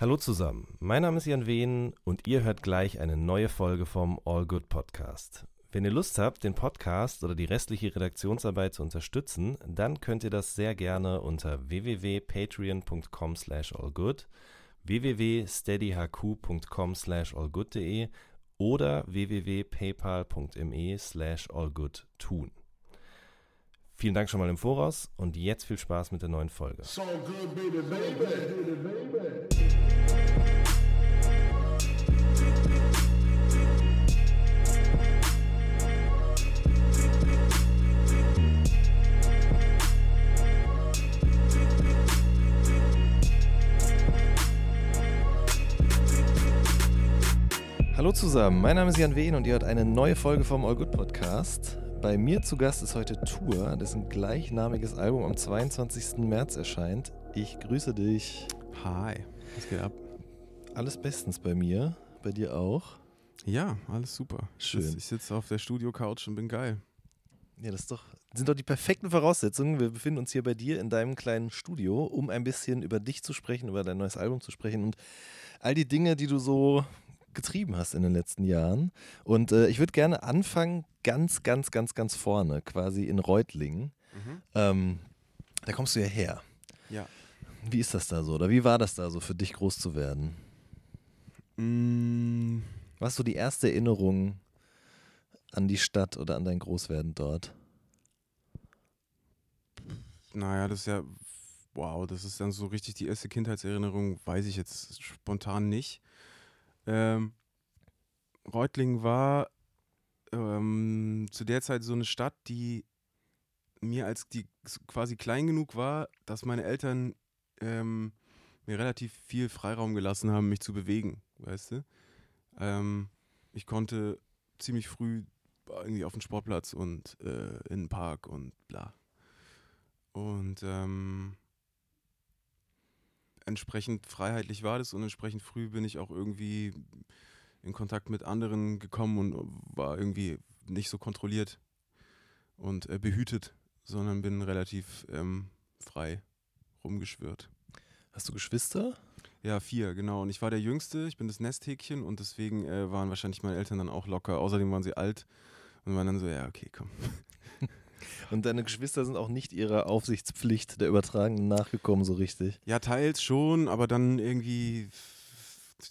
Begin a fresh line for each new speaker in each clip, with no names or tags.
Hallo zusammen, mein Name ist Jan Wehn und ihr hört gleich eine neue Folge vom All Good Podcast. Wenn ihr Lust habt, den Podcast oder die restliche Redaktionsarbeit zu unterstützen, dann könnt ihr das sehr gerne unter www.patreon.com slash allgood, www.steadyhq.com slash allgood.de oder www.paypal.me slash allgood tun. Vielen Dank schon mal im Voraus und jetzt viel Spaß mit der neuen Folge. So good, baby, baby. Hallo zusammen, mein Name ist Jan Wehn und ihr hört eine neue Folge vom All Good Podcast. Bei mir zu Gast ist heute Tour, dessen gleichnamiges Album am 22. März erscheint. Ich grüße dich.
Hi, was geht ab?
Alles bestens bei mir, bei dir auch?
Ja, alles super.
Schön.
Ich sitze auf der Studio-Couch und bin geil.
Ja, das doch, sind doch die perfekten Voraussetzungen. Wir befinden uns hier bei dir in deinem kleinen Studio, um ein bisschen über dich zu sprechen, über dein neues Album zu sprechen und all die Dinge, die du so getrieben hast in den letzten Jahren. Und äh, ich würde gerne anfangen, ganz, ganz, ganz, ganz vorne, quasi in Reutlingen. Mhm. Ähm, da kommst du ja her.
Ja.
Wie ist das da so? Oder wie war das da so für dich groß zu werden?
Mm.
Was so die erste Erinnerung an die Stadt oder an dein Großwerden dort?
Naja, das ist ja, wow, das ist dann so richtig die erste Kindheitserinnerung, weiß ich jetzt spontan nicht. Ähm, Reutlingen war ähm, zu der Zeit so eine Stadt, die mir als die quasi klein genug war, dass meine Eltern ähm, mir relativ viel Freiraum gelassen haben, mich zu bewegen, weißt du? Ähm, ich konnte ziemlich früh irgendwie auf den Sportplatz und äh, in den Park und bla. Und ähm, entsprechend freiheitlich war das und entsprechend früh bin ich auch irgendwie in Kontakt mit anderen gekommen und war irgendwie nicht so kontrolliert und äh, behütet, sondern bin relativ ähm, frei rumgeschwört.
Hast du Geschwister?
Ja, vier, genau. Und ich war der Jüngste, ich bin das Nesthäkchen und deswegen äh, waren wahrscheinlich meine Eltern dann auch locker. Außerdem waren sie alt und waren dann so, ja, okay, komm.
Und deine Geschwister sind auch nicht ihrer Aufsichtspflicht der Übertragenen nachgekommen, so richtig?
Ja, teils schon, aber dann irgendwie,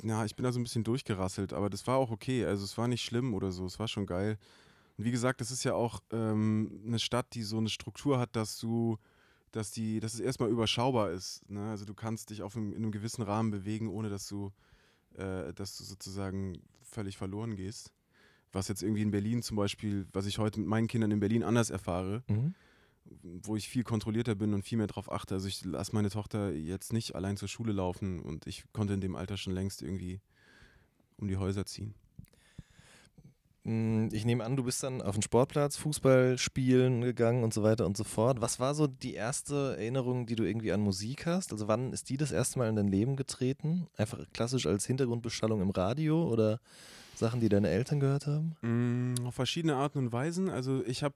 ja, ich bin da so ein bisschen durchgerasselt, aber das war auch okay. Also es war nicht schlimm oder so, es war schon geil. Und wie gesagt, das ist ja auch ähm, eine Stadt, die so eine Struktur hat, dass du, dass die, dass es erstmal überschaubar ist. Ne? Also du kannst dich auf einem, in einem gewissen Rahmen bewegen, ohne dass du, äh, dass du sozusagen völlig verloren gehst was jetzt irgendwie in Berlin zum Beispiel, was ich heute mit meinen Kindern in Berlin anders erfahre, mhm. wo ich viel kontrollierter bin und viel mehr darauf achte. Also ich lasse meine Tochter jetzt nicht allein zur Schule laufen und ich konnte in dem Alter schon längst irgendwie um die Häuser ziehen.
Mm, ich nehme an, du bist dann auf den Sportplatz, Fußball spielen gegangen und so weiter und so fort. Was war so die erste Erinnerung, die du irgendwie an Musik hast? Also wann ist die das erste Mal in dein Leben getreten? Einfach klassisch als Hintergrundbeschallung im Radio oder Sachen, die deine Eltern gehört haben?
Mm, auf verschiedene Arten und Weisen. Also ich habe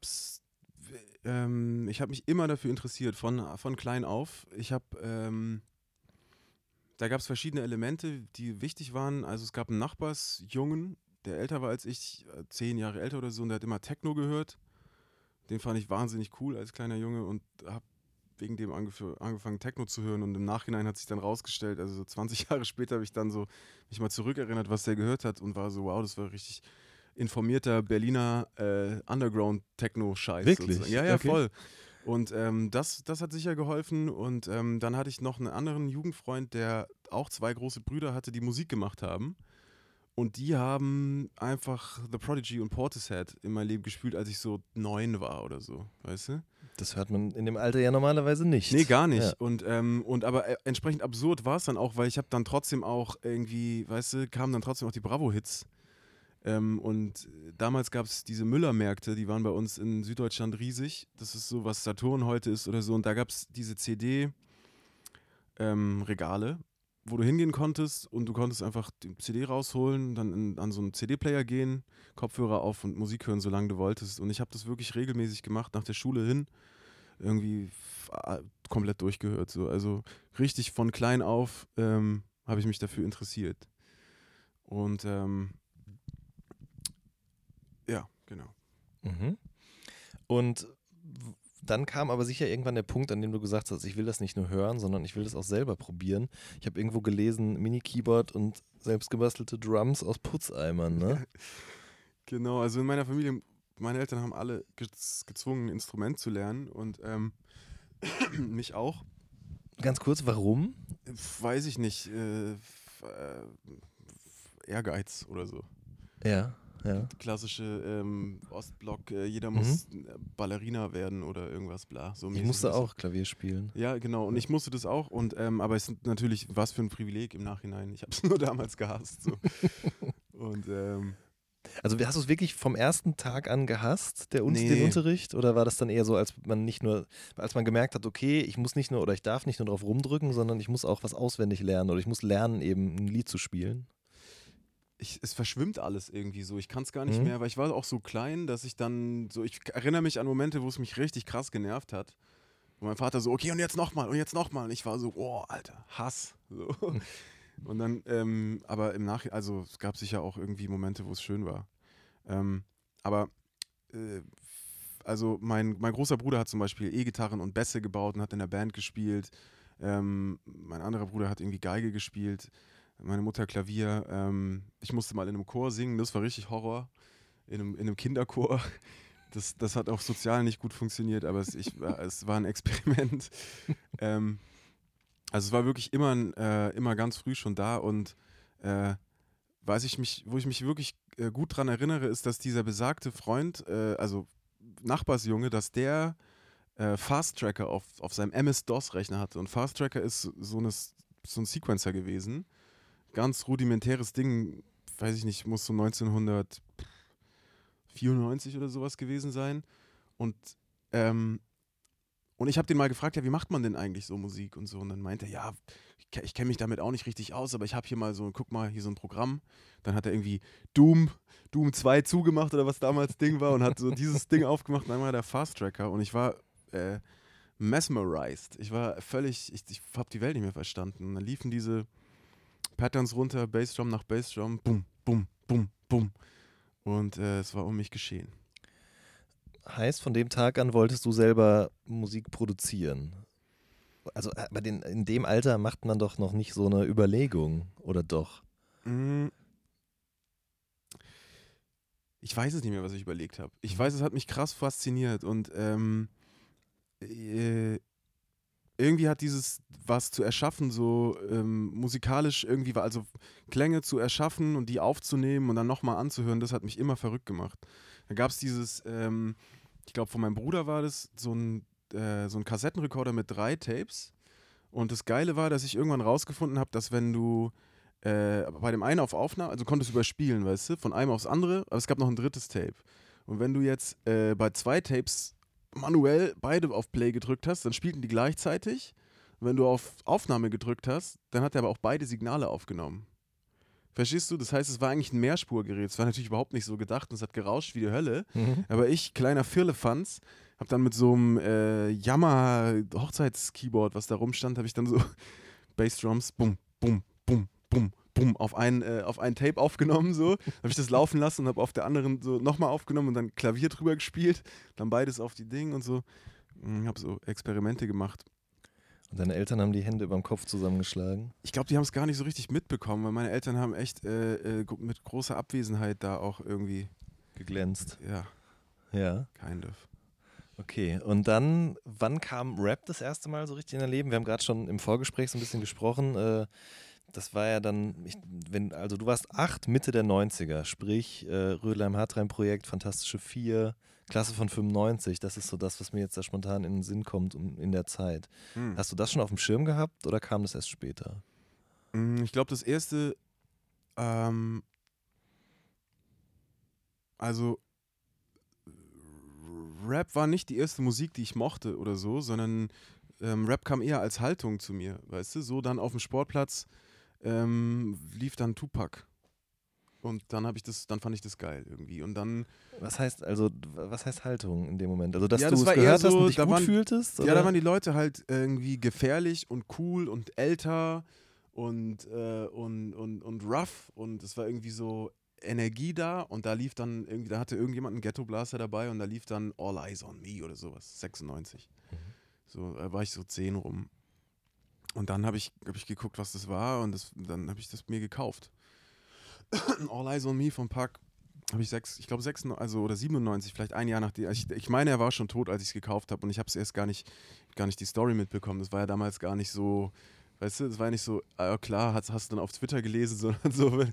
ähm, ich habe mich immer dafür interessiert, von, von klein auf. Ich habe, ähm, da gab es verschiedene Elemente, die wichtig waren. Also es gab einen Nachbarsjungen, der älter war als ich, äh, zehn Jahre älter oder so, und der hat immer Techno gehört. Den fand ich wahnsinnig cool als kleiner Junge und habe wegen dem angefangen, Techno zu hören. Und im Nachhinein hat sich dann rausgestellt, also so 20 Jahre später habe ich dann so mich mal zurückerinnert, was der gehört hat und war so, wow, das war richtig informierter Berliner äh, Underground-Techno-Scheiß.
Wirklich? Sozusagen.
Ja, ja, okay. voll. Und ähm, das, das hat sicher geholfen. Und ähm, dann hatte ich noch einen anderen Jugendfreund, der auch zwei große Brüder hatte, die Musik gemacht haben. Und die haben einfach The Prodigy und Portishead in mein Leben gespielt, als ich so neun war oder so, weißt du?
Das hört man in dem Alter ja normalerweise nicht.
Nee, gar nicht. Ja. Und, ähm, und aber äh, entsprechend absurd war es dann auch, weil ich habe dann trotzdem auch irgendwie, weißt du, kamen dann trotzdem auch die Bravo-Hits. Ähm, und damals gab es diese Müller-Märkte, die waren bei uns in Süddeutschland riesig. Das ist so, was Saturn heute ist oder so. Und da gab es diese CD-Regale. Ähm, wo du hingehen konntest und du konntest einfach die CD rausholen, dann in, an so einen CD-Player gehen, Kopfhörer auf und Musik hören, solange du wolltest. Und ich habe das wirklich regelmäßig gemacht, nach der Schule hin, irgendwie komplett durchgehört. So. Also richtig von klein auf ähm, habe ich mich dafür interessiert. Und ähm, ja, genau.
Mhm. Und dann kam aber sicher irgendwann der Punkt, an dem du gesagt hast, ich will das nicht nur hören, sondern ich will das auch selber probieren. Ich habe irgendwo gelesen, Mini-Keyboard und selbstgebastelte Drums aus Putzeimern, ne?
Genau, also in meiner Familie, meine Eltern haben alle gez gezwungen, ein Instrument zu lernen und ähm, mich auch.
Ganz kurz, warum?
Weiß ich nicht, äh, äh, Ehrgeiz oder so.
Ja, ja.
Klassische ähm, Ostblock, äh, jeder
Mhm.
muss Ballerina werden oder irgendwas, bla. So
Ich musste auch Klavier spielen.
Ja, genau. Und ich musste das auch. Und ähm, aber es ist natürlich was für ein Privileg im Nachhinein. Ich habe es nur damals gehasst. So. und ähm,
Also hast du es wirklich vom ersten Tag an gehasst, der,
Nee.
den Unterricht? Oder war das dann eher so, als man nicht nur, als man gemerkt hat, okay, ich muss nicht nur oder ich darf nicht nur drauf rumdrücken, sondern ich muss auch was auswendig lernen oder ich muss lernen, eben ein Lied zu spielen?
Ich, es verschwimmt alles irgendwie so. Ich kann es gar nicht
Mhm.
mehr, weil ich war auch so klein, dass ich dann so, ich erinnere mich an Momente, wo es mich richtig krass genervt hat. Wo mein Vater so, okay, und jetzt nochmal, und jetzt nochmal. Und ich war so, oh, Alter, Hass. So. Und dann, ähm, aber im Nachhinein, also es gab sicher auch irgendwie Momente, wo es schön war. Ähm, aber, äh, also mein, mein großer Bruder hat zum Beispiel E-Gitarren und Bässe gebaut und hat in der Band gespielt. Ähm, mein anderer Bruder hat irgendwie Geige gespielt meine Mutter Klavier. Ähm, ich musste mal in einem Chor singen, das war richtig Horror. In einem, in einem Kinderchor. Das, das hat auch sozial nicht gut funktioniert, aber es, ich, war- es war ein Experiment. ähm, also es war wirklich immer, äh, immer ganz früh schon da und äh, weiß ich mich, wo ich mich wirklich äh, gut dran erinnere, ist, dass dieser besagte Freund, äh, also Nachbarsjunge, dass der äh, Fast Tracker auf, auf seinem MS-DOS-Rechner hatte. Und Fast Tracker ist so, eine, so ein Sequencer gewesen. Ganz rudimentäres Ding, weiß ich nicht, muss so 1994 oder sowas gewesen sein. Und, ähm, und ich habe den mal gefragt, ja, wie macht man denn eigentlich so Musik und so? Und dann meinte er, ja, ich, ke- ich kenne mich damit auch nicht richtig aus, aber ich habe hier mal so, guck mal, hier so ein Programm. Dann hat er irgendwie Doom, Doom 2 zugemacht oder was damals Ding war und hat so dieses Ding aufgemacht und war der Fast Tracker und ich war äh, mesmerized. Ich war völlig, ich, ich habe die Welt nicht mehr verstanden. Und dann liefen diese Patterns runter, Bassdrum nach Bassdrum, bum, bum, bum, bum. Und äh, es war um mich geschehen.
Heißt, von dem Tag an wolltest du selber Musik produzieren? Also äh, bei den, in dem Alter macht man doch noch nicht so eine Überlegung, oder doch?
Mm. Ich weiß es nicht mehr, was ich überlegt habe. Ich weiß, es hat mich krass fasziniert und ähm, äh, irgendwie hat dieses was zu erschaffen, so ähm, musikalisch irgendwie also Klänge zu erschaffen und die aufzunehmen und dann nochmal anzuhören, das hat mich immer verrückt gemacht. Da gab es dieses, ähm, ich glaube, von meinem Bruder war das so ein, äh, so ein Kassettenrekorder mit drei Tapes. Und das Geile war, dass ich irgendwann rausgefunden habe, dass wenn du äh, bei dem einen auf Aufnahme, also konntest du überspielen, weißt du, von einem aufs andere, aber es gab noch ein drittes Tape. Und wenn du jetzt äh, bei zwei Tapes manuell beide auf Play gedrückt hast, dann spielten die gleichzeitig. Wenn du auf Aufnahme gedrückt hast, dann hat er aber auch beide Signale aufgenommen. Verstehst du? Das heißt, es war eigentlich ein Mehrspurgerät. Es war natürlich überhaupt nicht so gedacht und es hat gerauscht wie die Hölle. Aber ich, kleiner Firlefanz, habe dann mit so einem äh, Yamaha Hochzeitskeyboard, was da rumstand, habe ich dann so Bassdrums, bum, bum, bum, bum, bum, auf ein, äh, auf ein Tape aufgenommen, so. Habe ich das laufen lassen und habe auf der anderen so nochmal aufgenommen und dann Klavier drüber gespielt, dann beides auf die Ding und so. Ich habe so Experimente gemacht.
Und deine Eltern haben die Hände überm Kopf zusammengeschlagen?
Ich glaube, die haben es gar nicht so richtig mitbekommen, weil meine Eltern haben echt äh, äh, mit großer Abwesenheit da auch irgendwie,
Geglänzt.
ja,
Ja.
kind of.
Okay, und dann, wann kam Rap das erste Mal so richtig in dein Leben? Wir haben gerade schon im Vorgespräch so ein bisschen gesprochen. Äh, das war ja dann, ich, wenn, also du warst acht, Mitte der 90er, sprich äh, Rödelheim-Hartreim-Projekt, Fantastische Vier, Klasse von 95. Das ist so das, was mir jetzt da spontan in den Sinn kommt um, in der Zeit.
Hm.
Hast du das schon auf dem Schirm gehabt oder kam das erst später?
Mm, Ich glaube, das erste, ähm, also Rap war nicht die erste Musik, die ich mochte oder so, sondern ähm, Rap kam eher als Haltung zu mir, weißt du? So dann auf dem Sportplatz ähm, lief dann Tupac. Und dann habe ich das, dann fand ich das geil irgendwie. Und dann,
Was heißt also, was heißt Haltung in dem Moment? Also, dass
Ja,
du
das
es
war eher
gehört hast
so,
und dich
da
gut
waren-
fühltest?
ja,
oder?
da waren die Leute halt irgendwie gefährlich und cool und älter und, äh, und, und, und rough und es war irgendwie so Energie da und da lief dann irgendwie, da hatte irgendjemand einen Ghetto Blaster dabei und da lief dann All Eyes on Me oder sowas, 96. Mhm. So, da war ich so 10 rum. Und dann habe ich, hab ich geguckt, was das war und das, dann habe ich das mir gekauft. All Eyes on Me vom Pack habe ich sechs, ich glaube sechs, also oder 97, vielleicht ein Jahr nachdem. Ich, ich meine, er war schon tot, als ich es gekauft habe und ich habe es erst gar nicht, gar nicht die Story mitbekommen. Das war ja damals gar nicht so, weißt du, es war ja nicht so, ah, klar, hast, hast du dann auf Twitter gelesen, sondern so,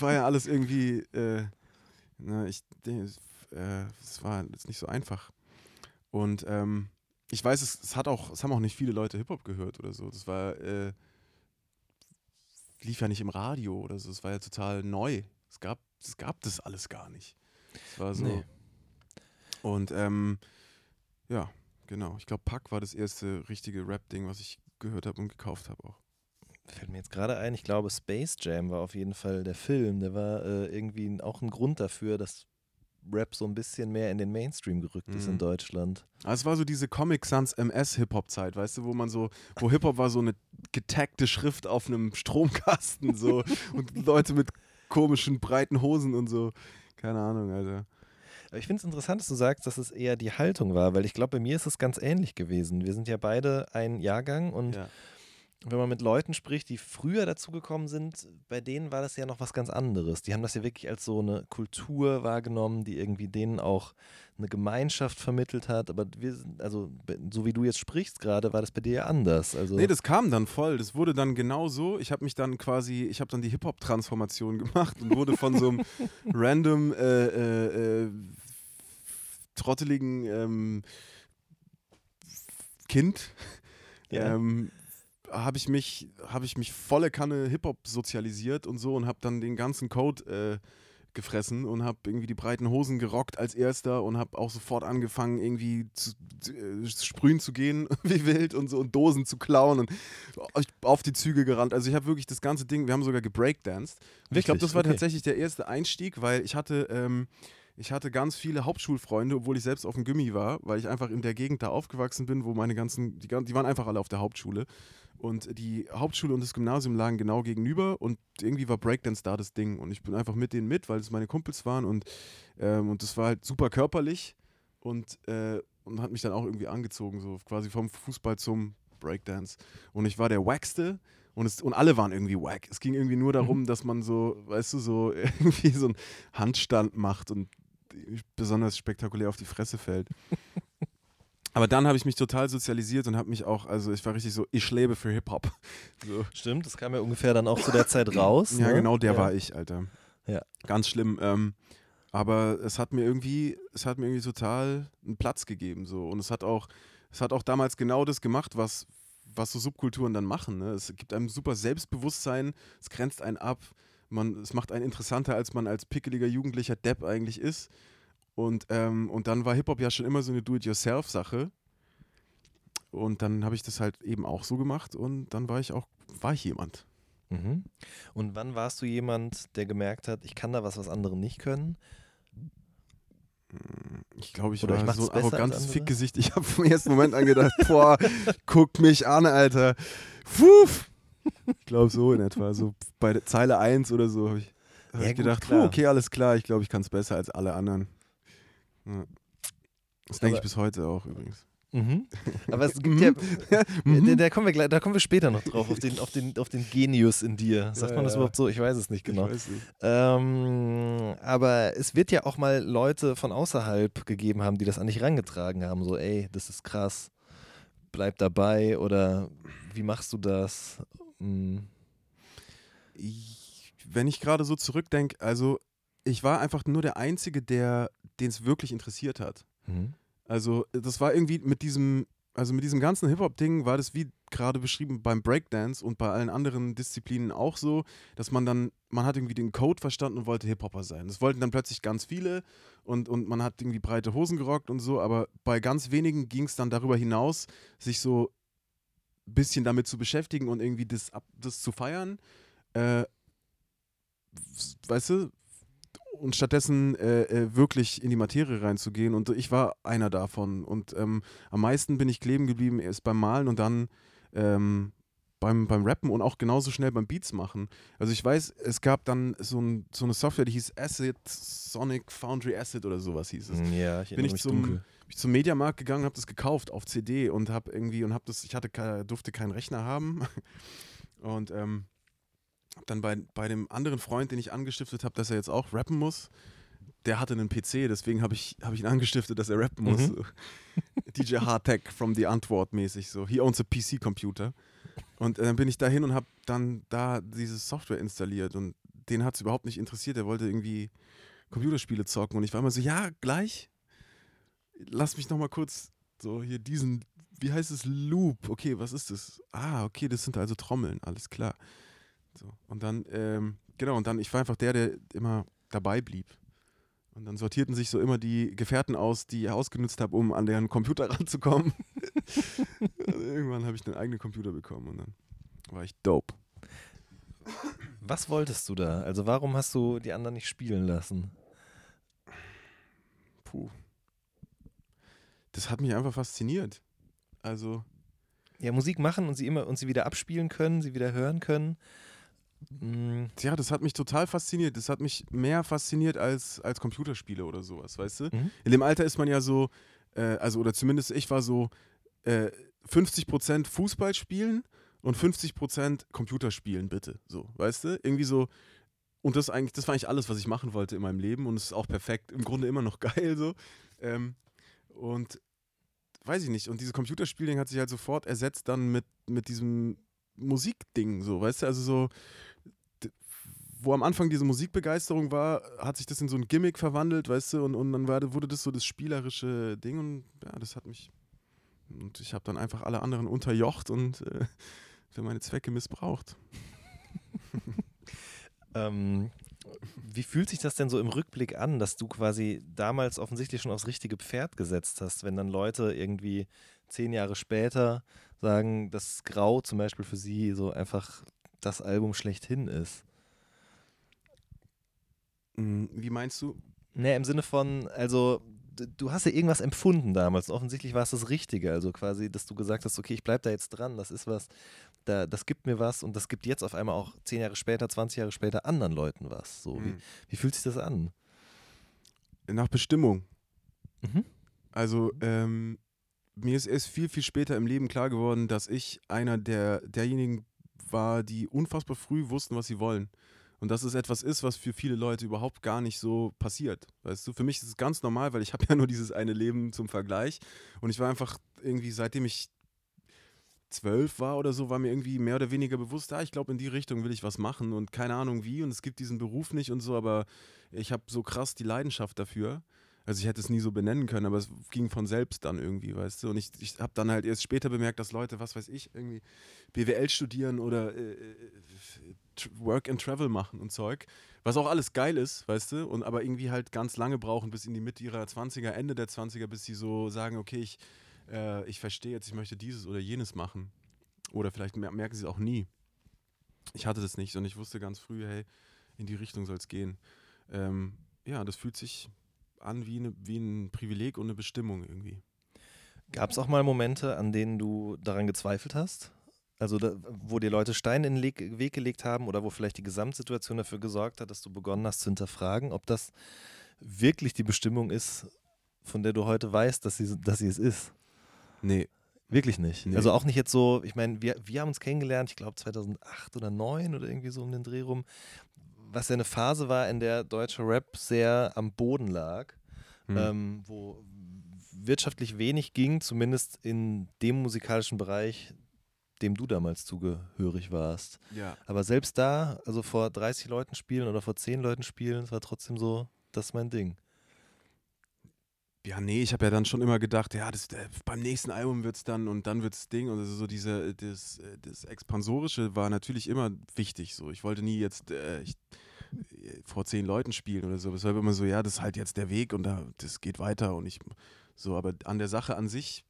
war ja alles irgendwie, äh, na, ich, äh, es war jetzt nicht so einfach. Und ähm, ich weiß, es, es, hat auch, es haben auch nicht viele Leute Hip-Hop gehört oder so. Das war, äh, lief ja nicht im Radio oder so. Es war ja total neu. Es gab, es gab das alles gar nicht. Es war so. Nee. Und ähm, ja, genau. Ich glaube, Pack war das erste richtige Rap-Ding, was ich gehört habe und gekauft habe auch.
Fällt mir jetzt gerade ein, ich glaube, Space Jam war auf jeden Fall der Film. Der war äh, irgendwie auch ein Grund dafür, dass Rap so ein bisschen mehr in den Mainstream gerückt ist in mhm. Deutschland.
Also es war so diese Comic Sans MS Hip-Hop-Zeit, weißt du, wo man so, wo Hip-Hop war so eine getaggte Schrift auf einem Stromkasten so und Leute mit komischen breiten Hosen und so. Keine Ahnung, Alter.
Aber ich finde es interessant, dass du sagst, dass es eher die Haltung war, weil ich glaube, bei mir ist es ganz ähnlich gewesen. Wir sind ja beide ein Jahrgang und ja wenn man mit Leuten spricht, die früher dazugekommen sind, bei denen war das ja noch was ganz anderes. Die haben das ja wirklich als so eine Kultur wahrgenommen, die irgendwie denen auch eine Gemeinschaft vermittelt hat. Aber wir also so wie du jetzt sprichst gerade, war das bei dir ja anders. Also
nee, das kam dann voll. Das wurde dann genau so. Ich habe mich dann quasi, ich habe dann die Hip-Hop-Transformation gemacht und wurde von so einem random äh, äh, äh, trotteligen ähm, Kind ja. ähm, habe ich mich habe ich mich volle Kanne Hip Hop sozialisiert und so und habe dann den ganzen Code äh, gefressen und habe irgendwie die breiten Hosen gerockt als erster und habe auch sofort angefangen irgendwie zu, äh, sprühen zu gehen wie wild und so und Dosen zu klauen und auf die Züge gerannt. Also ich habe wirklich das ganze Ding, wir haben sogar gebreakdanced. Ich glaube, das war okay. tatsächlich der erste Einstieg, weil ich hatte ähm, ich hatte ganz viele Hauptschulfreunde, obwohl ich selbst auf dem Gimmi war, weil ich einfach in der Gegend da aufgewachsen bin, wo meine ganzen, die, die waren einfach alle auf der Hauptschule. Und die Hauptschule und das Gymnasium lagen genau gegenüber und irgendwie war Breakdance da das Ding. Und ich bin einfach mit denen mit, weil es meine Kumpels waren und, ähm, und das war halt super körperlich und, äh, und hat mich dann auch irgendwie angezogen, so quasi vom Fußball zum Breakdance. Und ich war der Wackste und, es, und alle waren irgendwie wack. Es ging irgendwie nur darum, mhm. dass man so, weißt du, so irgendwie so einen Handstand macht und besonders spektakulär auf die Fresse fällt. Aber dann habe ich mich total sozialisiert und habe mich auch, also ich war richtig so, ich lebe für Hip-Hop.
So. Stimmt, das kam ja ungefähr dann auch zu der Zeit raus.
Ja,
ne?
genau, der ja. war ich, Alter. Ja. Ganz schlimm. Ähm, aber es hat mir irgendwie, es hat mir irgendwie total einen Platz gegeben. So. Und es hat auch, es hat auch damals genau das gemacht, was, was so Subkulturen dann machen. Ne? Es gibt einem super Selbstbewusstsein, es grenzt einen ab, man, es macht einen interessanter, als man als pickeliger jugendlicher Depp eigentlich ist. Und, ähm, und dann war Hip-Hop ja schon immer so eine Do-it-yourself-Sache. Und dann habe ich das halt eben auch so gemacht und dann war ich auch, war ich jemand.
Mhm. Und wann warst du jemand, der gemerkt hat, ich kann da was, was andere nicht können?
Ich glaube, ich Oder war ich so ein arrogantes Fickgesicht. Ich habe vom ersten Moment an gedacht, boah, guck mich an, Alter. Fuff. Ich glaube so in etwa. So bei Zeile 1 oder so habe ich, hab ja, ich gedacht, puh, okay, alles klar, ich glaube, ich kann es besser als alle anderen. Ja. Das denke ich bis heute auch übrigens.
Mhm. Aber es gibt ja, mhm. da, kommen wir gleich, da kommen wir später noch drauf, auf den, auf den, auf den Genius in dir. Sagt ja, man das ja. überhaupt so? Ich weiß es nicht genau. Nicht. Ähm, aber es wird ja auch mal Leute von außerhalb gegeben haben, die das an dich rangetragen haben. So, ey, das ist krass, bleib dabei oder wie machst du das? Mhm.
Ich, wenn ich gerade so zurückdenke, also ich war einfach nur der Einzige, der den es wirklich interessiert hat. Mhm. Also das war irgendwie mit diesem, also mit diesem ganzen Hip-Hop-Ding war das wie gerade beschrieben beim Breakdance und bei allen anderen Disziplinen auch so, dass man dann, man hat irgendwie den Code verstanden und wollte Hip-Hopper sein. Das wollten dann plötzlich ganz viele und, und man hat irgendwie breite Hosen gerockt und so, aber bei ganz wenigen ging es dann darüber hinaus, sich so ein bisschen damit zu beschäftigen und irgendwie das, das zu feiern. Äh, weißt du, und stattdessen äh, äh, wirklich in die Materie reinzugehen. Und ich war einer davon. Und ähm, am meisten bin ich kleben geblieben erst beim Malen und dann ähm, beim, beim Rappen und auch genauso schnell beim Beats machen. Also ich weiß, es gab dann so, ein, so eine Software, die hieß Acid, Sonic Foundry Acid oder sowas hieß es.
Ja, ich
Bin ich
mich
zum,
dunkel.
bin ich zum Mediamarkt gegangen, habe das gekauft auf CD und habe irgendwie und habe das, ich hatte durfte keinen Rechner haben und ähm, hab dann bei, bei dem anderen Freund, den ich angestiftet habe, dass er jetzt auch rappen muss, der hatte einen PC, deswegen habe ich, hab ich ihn angestiftet, dass er rappen muss.
Mhm.
So. DJ Hardtech from the Antwort mäßig so. He owns a PC-Computer. Und äh, dann bin ich dahin und habe dann da diese Software installiert und den hat es überhaupt nicht interessiert. Er wollte irgendwie Computerspiele zocken und ich war immer so, ja, gleich. Lass mich noch mal kurz so hier diesen, wie heißt es, Loop. Okay, was ist das? Ah, okay, das sind also Trommeln, alles klar. So, und dann, ähm, genau, und dann, ich war einfach der, der immer dabei blieb. Und dann sortierten sich so immer die Gefährten aus, die ich ausgenutzt habe, um an deren Computer ranzukommen. irgendwann habe ich einen eigenen Computer bekommen und dann war ich dope.
Was wolltest du da? Also warum hast du die anderen nicht spielen lassen?
Puh. Das hat mich einfach fasziniert. Also,
Ja, Musik machen und sie immer und sie wieder abspielen können, sie wieder hören können. Mm,
ja, das hat mich total fasziniert. Das hat mich mehr fasziniert als, als Computerspiele oder sowas, weißt du?
Mhm.
In dem Alter ist man ja so, äh, also, oder zumindest ich war so, äh, 50% Fußball spielen und 50% Computerspielen, bitte. So, weißt du? Irgendwie so. Und das eigentlich, das war eigentlich alles, was ich machen wollte in meinem Leben und es ist auch perfekt, im Grunde immer noch geil so. Ähm, und weiß ich nicht. Und dieses Computerspielding hat sich halt sofort ersetzt dann mit, mit diesem Musikding, so, weißt du? Also so, wo am Anfang diese Musikbegeisterung war, hat sich das in so ein Gimmick verwandelt, weißt du? Und, und dann war, wurde das so das spielerische Ding und ja, das hat mich. Und ich habe dann einfach alle anderen unterjocht und äh, für meine Zwecke missbraucht.
Ähm, wie fühlt sich das denn so im Rückblick an, dass du quasi damals offensichtlich schon aufs richtige Pferd gesetzt hast, wenn dann Leute irgendwie zehn Jahre später sagen, dass Grau zum Beispiel für sie so einfach das Album schlechthin ist?
Mm, Wie meinst du?
Ne, im Sinne von, also du hast ja irgendwas empfunden damals. und Offensichtlich war es das Richtige. Also quasi, dass du gesagt hast, okay, ich bleib da jetzt dran, das ist was, da, das gibt mir was und das gibt jetzt auf einmal auch zehn Jahre später, 20 Jahre später anderen Leuten was. So, wie,
Mm.
wie fühlt sich das an?
Nach Bestimmung.
Mhm.
Also, ähm, mir ist erst viel, viel später im Leben klar geworden, dass ich einer der, derjenigen war, die unfassbar früh wussten, was sie wollen. Und dass es etwas ist, was für viele Leute überhaupt gar nicht so passiert. Weißt du, für mich ist es ganz normal, weil ich habe ja nur dieses eine Leben zum Vergleich. Und ich war einfach irgendwie, seitdem ich zwölf war oder so, war mir irgendwie mehr oder weniger bewusst, ah, ich glaube, in die Richtung will ich was machen und keine Ahnung wie. Und es gibt diesen Beruf nicht und so, aber ich habe so krass die Leidenschaft dafür. Also ich hätte es nie so benennen können, aber es ging von selbst dann irgendwie, weißt du. Und ich, ich habe dann halt erst später bemerkt, dass Leute, was weiß ich, irgendwie BWL studieren oder äh, äh, Work and Travel machen und Zeug. Was auch alles geil ist, weißt du, und aber irgendwie halt ganz lange brauchen, bis in die Mitte ihrer 20er, Ende der 20er, bis sie so sagen, okay, ich, äh, ich verstehe jetzt, ich möchte dieses oder jenes machen. Oder vielleicht mer merken sie es auch nie. Ich hatte das nicht und ich wusste ganz früh, hey, in die Richtung soll es gehen. Ähm, ja, das fühlt sich an wie, eine, wie ein Privileg und eine Bestimmung irgendwie.
Gab es auch mal Momente, an denen du daran gezweifelt hast? Also da, wo dir Leute Steine in den Leg Weg gelegt haben oder wo vielleicht die Gesamtsituation dafür gesorgt hat, dass du begonnen hast zu hinterfragen, ob das wirklich die Bestimmung ist, von der du heute weißt, dass sie, dass sie es ist.
Nee,
Wirklich nicht.
Nee.
Also auch nicht jetzt so, ich meine, wir, wir haben uns kennengelernt, ich glaube 2008 oder 2009 oder irgendwie so um den Dreh rum, was ja eine Phase war, in der deutscher Rap sehr am Boden lag,
Hm.
ähm, wo wirtschaftlich wenig ging, zumindest in dem musikalischen Bereich, dem du damals zugehörig warst.
ja.
Aber selbst da, also vor 30 Leuten spielen oder vor 10 Leuten spielen, es war trotzdem so, das ist mein Ding.
Ja, nee, ich habe ja dann schon immer gedacht, ja, das, äh, beim nächsten Album wird es dann und dann wird es Ding. Und also so diese, das, äh, das Expansorische war natürlich immer wichtig. So. Ich wollte nie jetzt äh, ich, äh, vor zehn Leuten spielen oder so. Es war immer so, ja, das ist halt jetzt der Weg und da, das geht weiter und ich so, aber an der Sache an sich,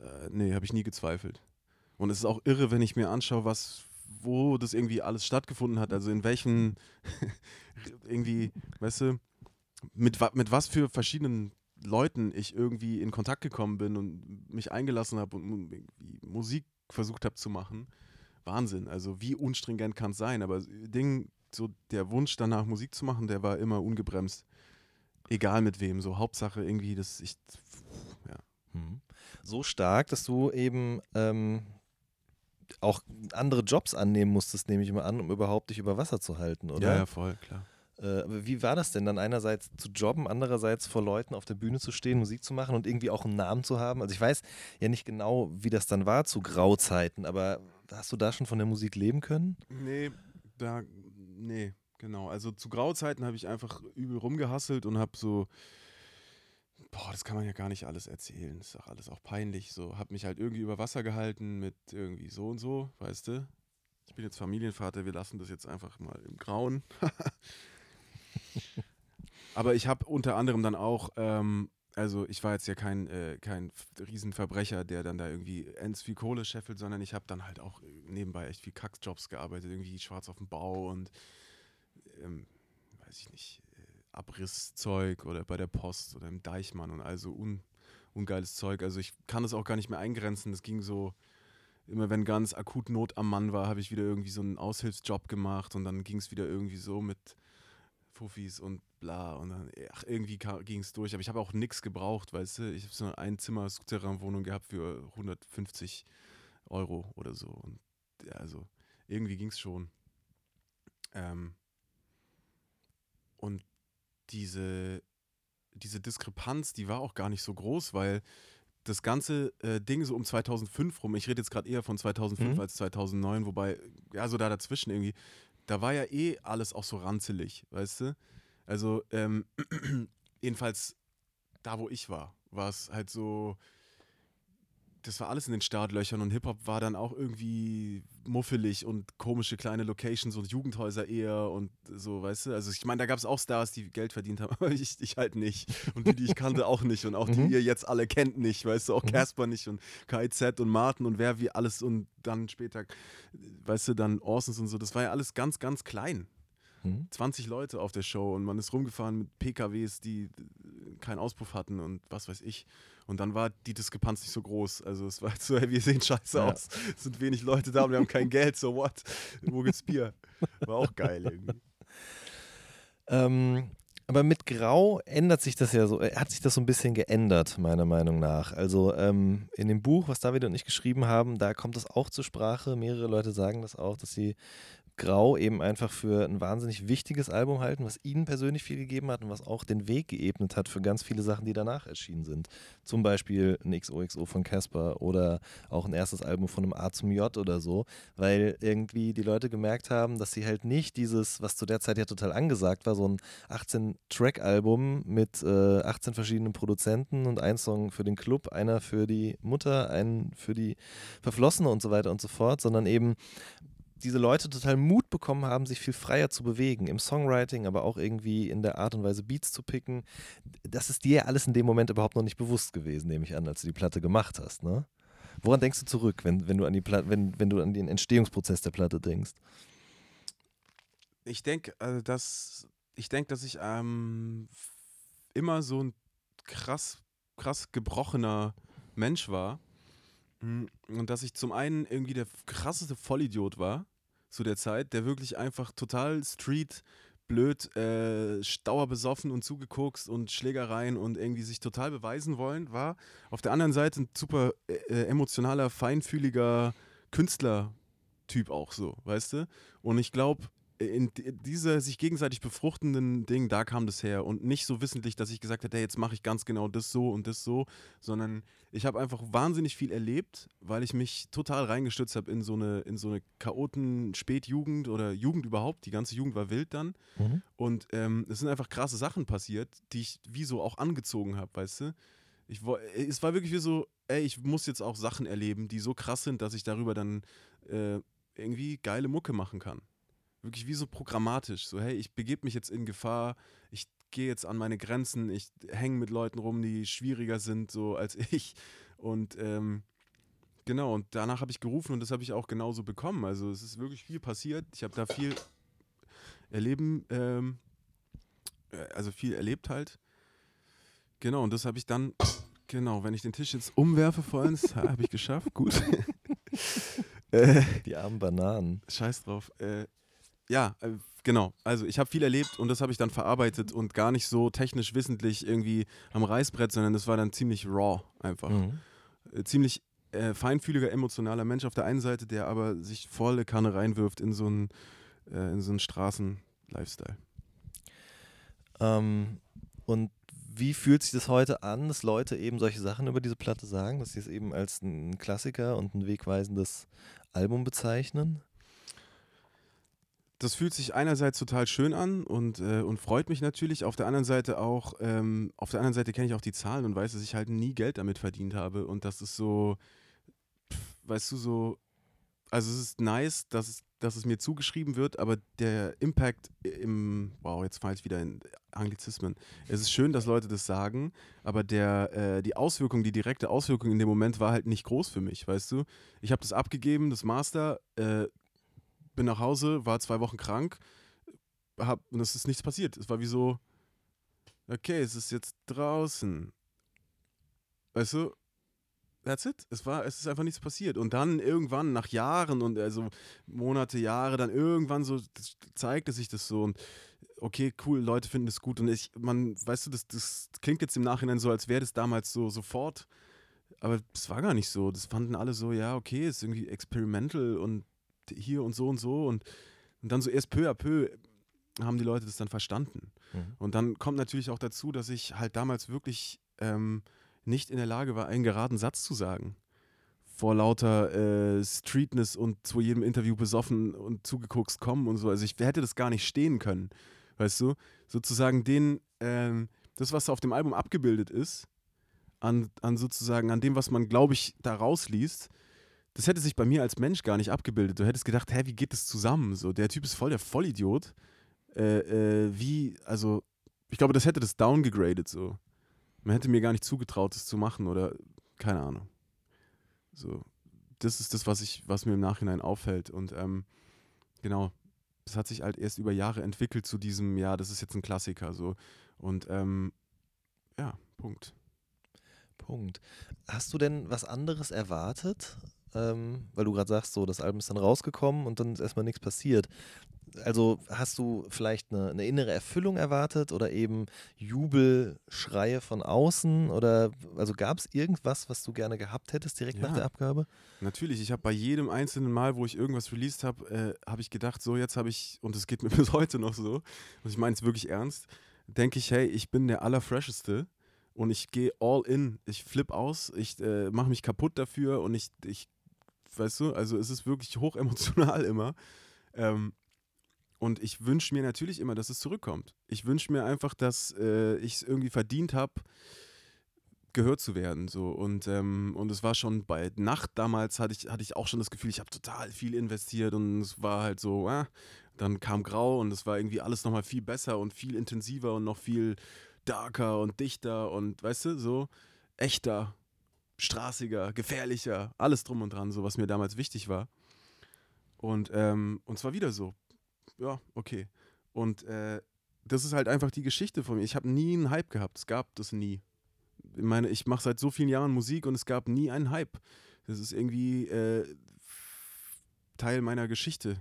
äh, nee, habe ich nie gezweifelt. Und es ist auch irre, wenn ich mir anschaue, was, wo das irgendwie alles stattgefunden hat. Also in welchen irgendwie, weißt du, mit, mit was für verschiedenen Leuten ich irgendwie in Kontakt gekommen bin und mich eingelassen habe und Musik versucht habe zu machen. Wahnsinn. Also wie unstringent kann es sein? Aber Ding, so der Wunsch danach Musik zu machen, der war immer ungebremst. Egal mit wem. So Hauptsache irgendwie, dass ich. Ja.
Mhm. So stark, dass du eben ähm, auch andere Jobs annehmen musstest, nehme ich immer an, um überhaupt dich über Wasser zu halten, oder?
Ja, ja, voll, klar.
Äh, wie war das denn dann einerseits zu jobben, andererseits vor Leuten auf der Bühne zu stehen, Musik zu machen und irgendwie auch einen Namen zu haben? Also ich weiß ja nicht genau, wie das dann war zu Grauzeiten, aber hast du da schon von der Musik leben können?
Nee, da, nee, genau. Also zu Grauzeiten habe ich einfach übel rumgehasselt und habe so, boah, das kann man ja gar nicht alles erzählen. Das ist doch alles auch peinlich. So, habe mich halt irgendwie über Wasser gehalten mit irgendwie so und so, weißt du? Ich bin jetzt Familienvater, wir lassen das jetzt einfach mal im Grauen. Aber ich habe unter anderem dann auch, ähm, also ich war jetzt ja kein, äh, kein Riesenverbrecher, der dann da irgendwie ends viel Kohle scheffelt, sondern ich habe dann halt auch nebenbei echt viel Kackjobs gearbeitet, irgendwie schwarz auf dem Bau und ähm, weiß ich nicht, äh, Abrisszeug oder bei der Post oder im Deichmann und also un, ungeiles Zeug. Also ich kann das auch gar nicht mehr eingrenzen. Das ging so, immer wenn ganz akut Not am Mann war, habe ich wieder irgendwie so einen Aushilfsjob gemacht und dann ging es wieder irgendwie so mit Fuffis und bla. Und dann, ach, irgendwie ging es durch. Aber ich habe auch nichts gebraucht, weißt du. Ich habe so eine Einzimmer-Souterrain-Wohnung gehabt für 150 Euro oder so. Und ja, also irgendwie ging es schon. Ähm, und diese, diese Diskrepanz, die war auch gar nicht so groß, weil das ganze äh, Ding so um 2005 rum, ich rede jetzt gerade eher von 2005 mhm. als 2009, wobei, ja, so da dazwischen irgendwie, da war ja eh alles auch so ranzelig, weißt du? Also, ähm, jedenfalls da, wo ich war, war es halt so, das war alles in den Startlöchern und Hip-Hop war dann auch irgendwie muffelig und komische kleine Locations und Jugendhäuser eher und so, weißt du? Also ich meine, da gab es auch Stars, die Geld verdient haben, aber ich, ich halt nicht. Und die, die ich kannte, auch nicht. Und auch die mhm. ihr jetzt alle kennt nicht, weißt du? Auch mhm. Casper nicht und KIZ und Martin und wer wie alles und dann später, weißt du, dann Orsons und so. Das war ja alles ganz, ganz klein. 20 mhm. Leute auf der Show und man ist rumgefahren mit PKWs, die keinen Auspuff hatten und was weiß ich. Und dann war die Diskrepanz nicht so groß. Also es war so, hey, wir sehen scheiße ja. aus. Es sind wenig Leute da und wir haben kein Geld, so what? Wo gibt's Bier? War auch geil irgendwie.
Ähm, aber mit Grau ändert sich das ja so, äh, hat sich das so ein bisschen geändert, meiner Meinung nach. Also ähm, in dem Buch, was David und ich geschrieben haben, da kommt das auch zur Sprache. Mehrere Leute sagen das auch, dass sie Grau eben einfach für ein wahnsinnig wichtiges Album halten, was ihnen persönlich viel gegeben hat und was auch den Weg geebnet hat für ganz viele Sachen, die danach erschienen sind. Zum Beispiel ein XOXO von Casper oder auch ein erstes Album von einem A zum J oder so, weil irgendwie die Leute gemerkt haben, dass sie halt nicht dieses, was zu der Zeit ja total angesagt war, so ein 18-Track-Album mit äh, 18 verschiedenen Produzenten und ein Song für den Club, einer für die Mutter, einen für die Verflossene und so weiter und so fort, sondern eben diese Leute total Mut bekommen haben, sich viel freier zu bewegen, im Songwriting, aber auch irgendwie in der Art und Weise Beats zu picken. Das ist dir alles in dem Moment überhaupt noch nicht bewusst gewesen, nehme ich an, als du die Platte gemacht hast. Ne? Woran denkst du zurück, wenn, wenn, du an die wenn, wenn du an den Entstehungsprozess der Platte denkst?
Ich denke, also dass ich denke, dass ich ähm, immer so ein krass, krass gebrochener Mensch war. Hm, und dass ich zum einen irgendwie der krasseste Vollidiot war, zu der Zeit, der wirklich einfach total Street blöd, äh, dauerbesoffen und zugekokst und Schlägereien und irgendwie sich total beweisen wollen war. Auf der anderen Seite ein super äh, äh emotionaler, feinfühliger Künstlertyp auch so, weißt du? Und ich glaube, in dieser sich gegenseitig befruchtenden Ding, da kam das her und nicht so wissentlich, dass ich gesagt hätte, hey, jetzt mache ich ganz genau das so und das so, sondern ich habe einfach wahnsinnig viel erlebt, weil ich mich total reingestützt habe in so eine in so eine chaoten Spätjugend oder Jugend überhaupt. Die ganze Jugend war wild dann mhm. und ähm, es sind einfach krasse Sachen passiert, die ich wie so auch angezogen habe, weißt du? Ich, es war wirklich wie so, ey, ich muss jetzt auch Sachen erleben, die so krass sind, dass ich darüber dann äh, irgendwie geile Mucke machen kann wirklich wie so programmatisch. So, hey, ich begebe mich jetzt in Gefahr, ich gehe jetzt an meine Grenzen, ich hänge mit Leuten rum, die schwieriger sind so als ich. Und ähm, genau, und danach habe ich gerufen und das habe ich auch genauso bekommen. Also es ist wirklich viel passiert. Ich habe da viel erleben, ähm, äh, also viel erlebt halt. Genau, und das habe ich dann, genau, wenn ich den Tisch jetzt umwerfe vollends, habe ich geschafft, gut. Äh,
Die armen Bananen.
Scheiß drauf. Äh, ja, äh, genau. Also ich habe viel erlebt und das habe ich dann verarbeitet und gar nicht so technisch wissentlich irgendwie am Reißbrett, sondern das war dann ziemlich raw einfach.
Mhm.
Äh, ziemlich äh, feinfühliger, emotionaler Mensch auf der einen Seite, der aber sich volle Kanne reinwirft in so einen, äh, in so einen Straßen-Lifestyle.
Ähm, und wie fühlt sich das heute an, dass Leute eben solche Sachen über diese Platte sagen, dass sie es eben als ein Klassiker und ein wegweisendes Album bezeichnen?
Das fühlt sich einerseits total schön an und, äh, und freut mich natürlich. Auf der anderen Seite auch, ähm, auf der anderen Seite kenne ich auch die Zahlen und weiß, dass ich halt nie Geld damit verdient habe. Und das ist so, pff, weißt du, so, also es ist nice, dass es, dass es mir zugeschrieben wird, aber der Impact im, wow, jetzt fahre ich wieder in Anglizismen. Es ist schön, dass Leute das sagen, aber der, äh, die Auswirkung, die direkte Auswirkung in dem Moment war halt nicht groß für mich, weißt du? Ich habe das abgegeben, das Master, äh, bin nach Hause, war zwei Wochen krank, hab, und es ist nichts passiert. Es war wie so, okay, es ist jetzt draußen. Weißt du, that's it. Es, war, es ist einfach nichts passiert. Und dann irgendwann, nach Jahren und also Monate, Jahre, dann irgendwann so zeigte sich das so und okay, cool, Leute finden das gut. Und ich, man, weißt du, das, das klingt jetzt im Nachhinein so, als wäre das damals so sofort. Aber es war gar nicht so. Das fanden alle so, ja, okay, ist irgendwie experimental und hier und so und so. Und, und dann so erst peu à peu haben die Leute das dann verstanden.
Mhm.
Und dann kommt natürlich auch dazu, dass ich halt damals wirklich ähm, nicht in der Lage war, einen geraden Satz zu sagen. Vor lauter äh, Streetness und zu jedem Interview besoffen und zugeguckt kommen und so. Also ich hätte das gar nicht stehen können. Weißt du? Sozusagen den, ähm, das, was auf dem Album abgebildet ist, an, an sozusagen, an dem, was man, glaube ich, da rausliest, das hätte sich bei mir als Mensch gar nicht abgebildet. Du hättest gedacht, hä, wie geht das zusammen? So, der Typ ist voll der Vollidiot. Äh, äh, wie, also, ich glaube, das hätte das downgegradet so. Man hätte mir gar nicht zugetraut, das zu machen oder keine Ahnung. So, das ist das, was ich, was mir im Nachhinein auffällt. Und ähm, genau, das hat sich halt erst über Jahre entwickelt zu diesem, ja, das ist jetzt ein Klassiker so. Und ähm, ja, Punkt.
Punkt. Hast du denn was anderes erwartet? Ähm, weil du gerade sagst, so, das Album ist dann rausgekommen und dann ist erstmal nichts passiert. Also hast du vielleicht eine, eine innere Erfüllung erwartet oder eben Jubelschreie von außen? Oder also gab es irgendwas, was du gerne gehabt hättest direkt nach
Ja.
der Abgabe?
Natürlich, ich habe bei jedem einzelnen Mal, wo ich irgendwas released habe, äh, habe ich gedacht, so jetzt habe ich, und es geht mir bis heute noch so, und ich meine es wirklich ernst, denke ich, hey, ich bin der Allerfresheste und ich gehe all in, ich flip aus, ich äh, mache mich kaputt dafür und ich, ich, weißt du, also es ist wirklich hochemotional immer. Ähm, und ich wünsche mir natürlich immer, dass es zurückkommt. Ich wünsche mir einfach, dass äh, ich es irgendwie verdient habe, gehört zu werden. So. Und, ähm, und es war schon bei Nacht damals, hatte ich, hatte ich auch schon das Gefühl, ich habe total viel investiert und es war halt so, ah, dann kam Grau und es war irgendwie alles nochmal viel besser und viel intensiver und noch viel darker und dichter und weißt du, so echter, straßiger, gefährlicher, alles drum und dran, so was mir damals wichtig war. Und, ähm, und zwar wieder so. Ja, okay. Und äh, das ist halt einfach die Geschichte von mir. Ich habe nie einen Hype gehabt. Es gab das nie. Ich meine, ich mache seit so vielen Jahren Musik und es gab nie einen Hype. Das ist irgendwie äh, Teil meiner Geschichte.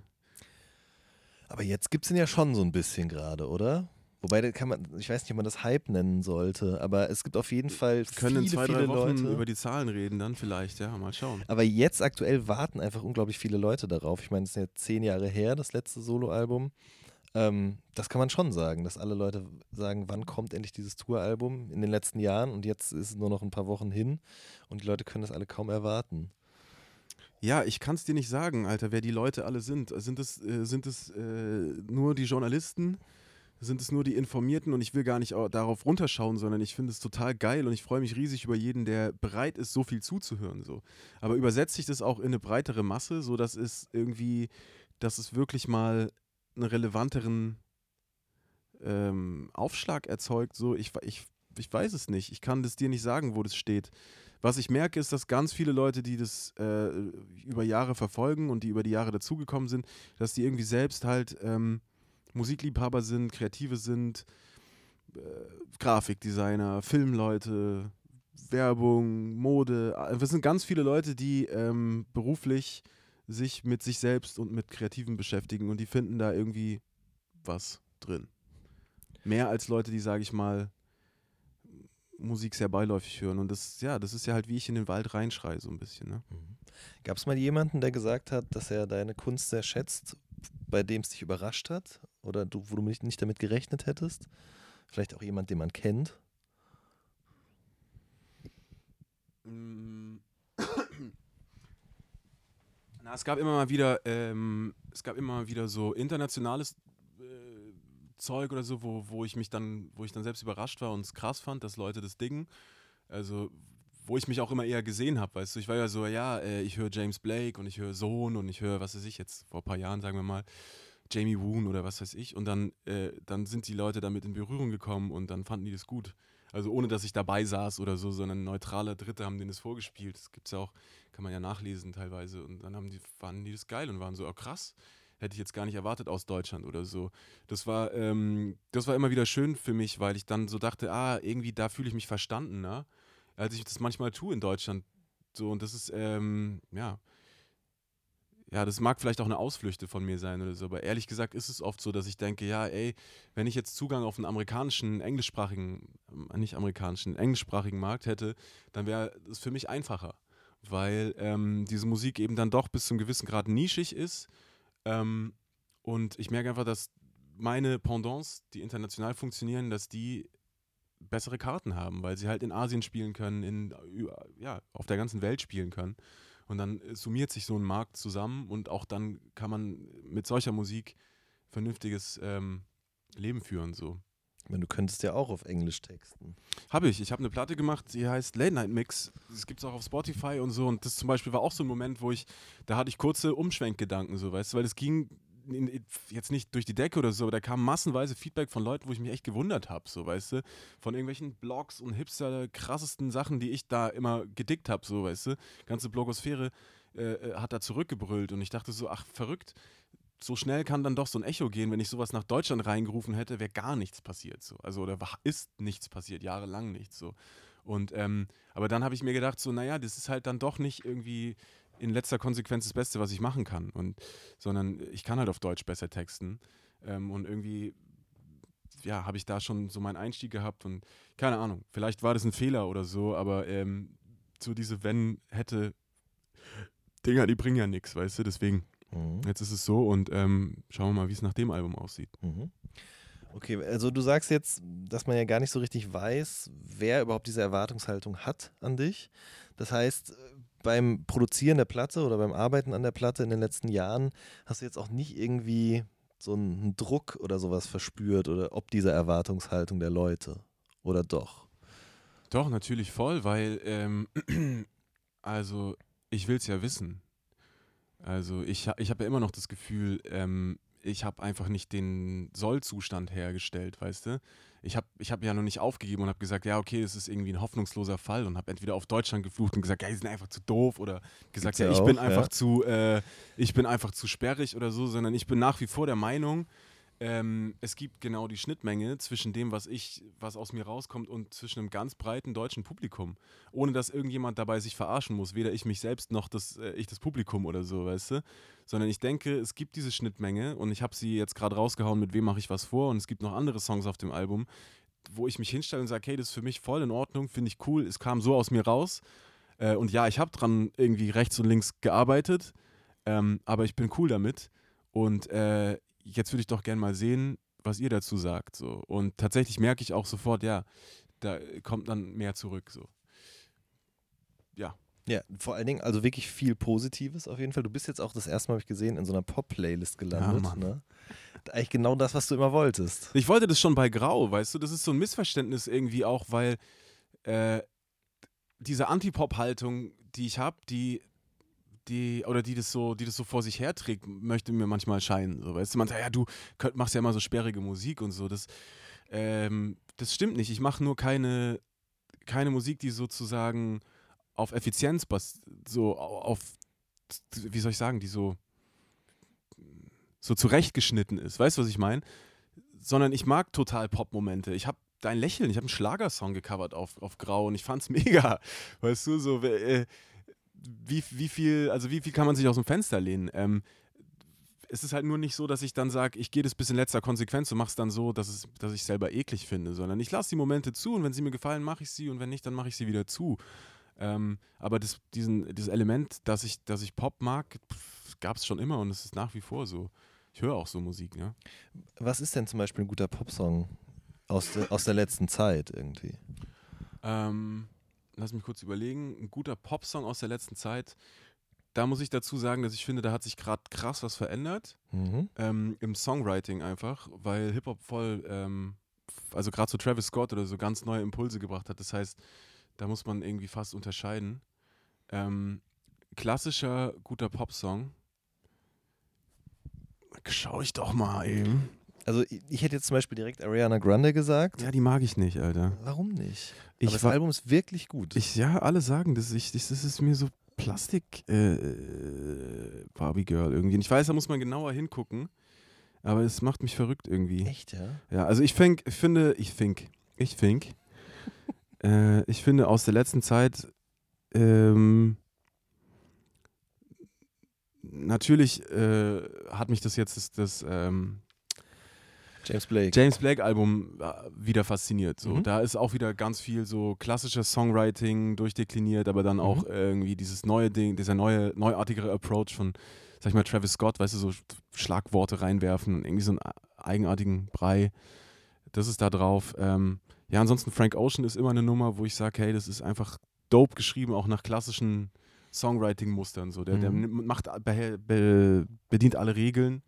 Aber jetzt gibt es ihn ja schon so ein bisschen gerade, oder? Wobei, da kann man, ich weiß nicht, ob man das Hype nennen sollte, aber es gibt auf jeden Fall
Wir können
viele,
in zwei,
viele
drei Wochen
Leute.
über die Zahlen reden, dann vielleicht, ja, mal schauen.
Aber jetzt aktuell warten einfach unglaublich viele Leute darauf. Ich meine, es ist ja zehn Jahre her, das letzte Soloalbum. Ähm, das kann man schon sagen, dass alle Leute sagen, wann kommt endlich dieses Touralbum in den letzten Jahren und jetzt ist es nur noch ein paar Wochen hin und die Leute können das alle kaum erwarten.
Ja, ich kann es dir nicht sagen, Alter, wer die Leute alle sind. Sind es, äh, sind es äh, nur die Journalisten? Sind es nur die Informierten? Und ich will gar nicht au- darauf runterschauen, sondern ich finde es total geil und ich freue mich riesig über jeden, der bereit ist, so viel zuzuhören. So. Aber übersetze ich das auch in eine breitere Masse, sodass es irgendwie, dass es wirklich mal einen relevanteren ähm, Aufschlag erzeugt. So, ich, ich, ich weiß es nicht. Ich kann das dir nicht sagen, wo das steht. Was ich merke, ist, dass ganz viele Leute, die das äh, über Jahre verfolgen und die über die Jahre dazugekommen sind, dass die irgendwie selbst halt ähm, Musikliebhaber sind, Kreative sind, äh, Grafikdesigner, Filmleute, Werbung, Mode. Es sind ganz viele Leute, die ähm, beruflich sich mit sich selbst und mit Kreativen beschäftigen und die finden da irgendwie was drin. Mehr als Leute, die, sage ich mal, Musik sehr beiläufig hören. Und das, ja, das ist ja halt, wie ich in den Wald reinschreie, so ein bisschen. Ne?
Mhm. Gab es mal jemanden, der gesagt hat, dass er deine Kunst sehr schätzt, bei dem es dich überrascht hat? Oder du, wo du nicht damit gerechnet hättest? Vielleicht auch jemand, den man kennt?
Mm. Na, es gab immer mal wieder, ähm, es gab immer mal wieder so internationales äh, Zeug oder so, wo, wo ich mich dann, wo ich dann selbst überrascht war und es krass fand, dass Leute das dingen. Also, wo ich mich auch immer eher gesehen habe, weißt du, ich war ja so, ja, äh, ich höre James Blake und ich höre Sohn und ich höre, was weiß ich jetzt, vor ein paar Jahren, sagen wir mal, Jamie Woon oder was weiß ich. Und dann, äh, dann sind die Leute damit in Berührung gekommen und dann fanden die das gut. Also ohne, dass ich dabei saß oder so, sondern neutrale Dritte haben denen das vorgespielt. Das gibt es ja auch, kann man ja nachlesen teilweise. Und dann haben die, fanden die das geil und waren so, oh krass, hätte ich jetzt gar nicht erwartet aus Deutschland oder so. Das war, ähm, das war immer wieder schön für mich, weil ich dann so dachte, ah, irgendwie da fühle ich mich verstanden, ne? Als ich das manchmal tue in Deutschland. So, und das ist, ähm, ja, ja, das mag vielleicht auch eine Ausflüchte von mir sein oder so, aber ehrlich gesagt ist es oft so, dass ich denke, ja, ey, wenn ich jetzt Zugang auf einen amerikanischen, englischsprachigen, äh, nicht amerikanischen, englischsprachigen Markt hätte, dann wäre es für mich einfacher, weil ähm, diese Musik eben dann doch bis zum gewissen Grad nischig ist ähm, und ich merke einfach, dass meine Pendants, die international funktionieren, dass die bessere Karten haben, weil sie halt in Asien spielen können, in, ja, auf der ganzen Welt spielen können. Und dann äh, summiert sich so ein Markt zusammen und auch dann kann man mit solcher Musik vernünftiges ähm, Leben führen. So.
Du könntest ja auch auf Englisch texten.
Habe ich. Ich habe eine Platte gemacht, die heißt Late Night Mix. Das gibt es auch auf Spotify und so. Und das zum Beispiel war auch so ein Moment, wo ich, da hatte ich kurze Umschwenkgedanken, so weißt du, weil es ging jetzt nicht durch die Decke oder so, aber da kam massenweise Feedback von Leuten, wo ich mich echt gewundert habe, so weißt du, von irgendwelchen Blogs und Hipster krassesten Sachen, die ich da immer gedickt habe, so weißt du, ganze Blogosphäre äh, äh, hat da zurückgebrüllt und ich dachte so, ach verrückt, so schnell kann dann doch so ein Echo gehen, wenn ich sowas nach Deutschland reingerufen hätte, wäre gar nichts passiert, so, also oder ist nichts passiert, jahrelang nichts, so. Und ähm, aber dann habe ich mir gedacht, so, naja, das ist halt dann doch nicht irgendwie in letzter Konsequenz das Beste, was ich machen kann. Und, sondern ich kann halt auf Deutsch besser texten. Ähm, und irgendwie, ja, habe ich da schon so meinen Einstieg gehabt und keine Ahnung, vielleicht war das ein Fehler oder so, aber ähm, so diese Wenn, hätte, Dinger, die bringen ja nichts, weißt du, deswegen. Mhm. Jetzt ist es so und ähm, schauen wir mal, wie es nach dem Album aussieht.
Mhm. Okay, also du sagst jetzt, dass man ja gar nicht so richtig weiß, wer überhaupt diese Erwartungshaltung hat an dich. Das heißt, beim Produzieren der Platte oder beim Arbeiten an der Platte in den letzten Jahren hast du jetzt auch nicht irgendwie so einen Druck oder sowas verspürt oder ob dieser Erwartungshaltung der Leute oder doch?
Doch, natürlich voll, weil, ähm, also ich will es ja wissen. Also ich, ich habe ja immer noch das Gefühl, ähm, ich habe einfach nicht den Sollzustand hergestellt, weißt du? Ich habe ich hab ja noch nicht aufgegeben und habe gesagt, ja, okay, es ist irgendwie ein hoffnungsloser Fall und habe entweder auf Deutschland geflucht und gesagt, ja, die sind einfach zu doof oder gesagt, ja, ich auch, bin einfach ja. zu, äh, ich bin einfach zu sperrig oder so, sondern ich bin nach wie vor der Meinung, ähm, es gibt genau die Schnittmenge zwischen dem, was ich, was aus mir rauskommt und zwischen einem ganz breiten deutschen Publikum. Ohne dass irgendjemand dabei sich verarschen muss. Weder ich mich selbst noch das, äh, ich das Publikum oder so, weißt du? Sondern ich denke, es gibt diese Schnittmenge und ich habe sie jetzt gerade rausgehauen, mit wem mache ich was vor und es gibt noch andere Songs auf dem Album, wo ich mich hinstelle und sage, hey, das ist für mich voll in Ordnung, finde ich cool, es kam so aus mir raus. Äh, und ja, ich habe dran irgendwie rechts und links gearbeitet, ähm, aber ich bin cool damit. Und äh, jetzt würde ich doch gerne mal sehen, was ihr dazu sagt. So. Und tatsächlich merke ich auch sofort, ja, da kommt dann mehr zurück. So. Ja.
Ja, vor allen Dingen, also wirklich viel Positives auf jeden Fall. Du bist jetzt auch das erste Mal, habe ich gesehen, in so einer Pop-Playlist gelandet. Ja, ne? Eigentlich genau das, was du immer wolltest.
Ich wollte das schon bei Grau, weißt du, das ist so ein Missverständnis irgendwie auch, weil äh, diese Anti-Pop-Haltung, die ich habe, die die, oder die das so, die das so vor sich herträgt, möchte mir manchmal scheinen. So, weißt du, man sagt, ja, du könnt, machst ja immer so sperrige Musik und so. Das, ähm, das stimmt nicht. Ich mache nur keine, keine Musik, die sozusagen auf Effizienz so auf, wie soll ich sagen, die so, so zurechtgeschnitten ist. Weißt du, was ich meine? Sondern ich mag total Pop-Momente. Ich habe dein Lächeln, ich habe einen Schlagersong gecovert auf, auf Grau und ich fand's mega. Weißt du, so, äh, wie, wie viel, also wie viel kann man sich aus dem Fenster lehnen? Ähm, es ist halt nur nicht so, dass ich dann sage, ich gehe das bis in letzter Konsequenz und mache es dann so, dass, es, dass ich selber eklig finde, sondern ich lasse die Momente zu und wenn sie mir gefallen, mache ich sie und wenn nicht, dann mache ich sie wieder zu. Ähm, aber das, diesen, dieses Element, dass ich, dass ich Pop mag, gab es schon immer und es ist nach wie vor so. Ich höre auch so Musik, ja.
Was ist denn zum Beispiel ein guter Popsong aus, de, aus der letzten Zeit irgendwie?
Ähm, lass mich kurz überlegen. Ein guter Popsong aus der letzten Zeit da muss ich dazu sagen, dass ich finde, da hat sich gerade krass was verändert. Mhm. Ähm, Im Songwriting einfach, weil Hip-Hop voll, ähm, also gerade so Travis Scott oder so ganz neue Impulse gebracht hat. Das heißt, da muss man irgendwie fast unterscheiden. Ähm, klassischer, guter Popsong. Schau ich doch mal eben.
Also ich hätte jetzt zum Beispiel direkt Ariana Grande gesagt.
Ja, die mag ich nicht, Alter.
Warum nicht?
Ich
Aber das Album ist wirklich gut.
Ich, ja, alle sagen das. Ich, das ist mir so Plastik äh, Barbie Girl irgendwie. Und ich weiß, da muss man genauer hingucken, aber es macht mich verrückt irgendwie.
Echt, ja?
Ja, also ich, ich finde, ich think, ich think, äh, ich finde aus der letzten Zeit ähm, natürlich äh, hat mich das jetzt das, das ähm,
James Blake.
James Blake Album äh, wieder fasziniert. So. Mhm. Da ist auch wieder ganz viel so klassisches Songwriting durchdekliniert, aber dann auch mhm. irgendwie dieses neue Ding, dieser neue, neuartigere Approach von, sag ich mal, Travis Scott, weißt du, so Schlagworte reinwerfen und irgendwie so einen eigenartigen Brei. Das ist da drauf. Ähm, ja, ansonsten Frank Ocean ist immer eine Nummer, wo ich sage, hey, das ist einfach dope geschrieben, auch nach klassischen Songwriting-Mustern. So. Der, mhm. der macht, be, be, bedient alle Regeln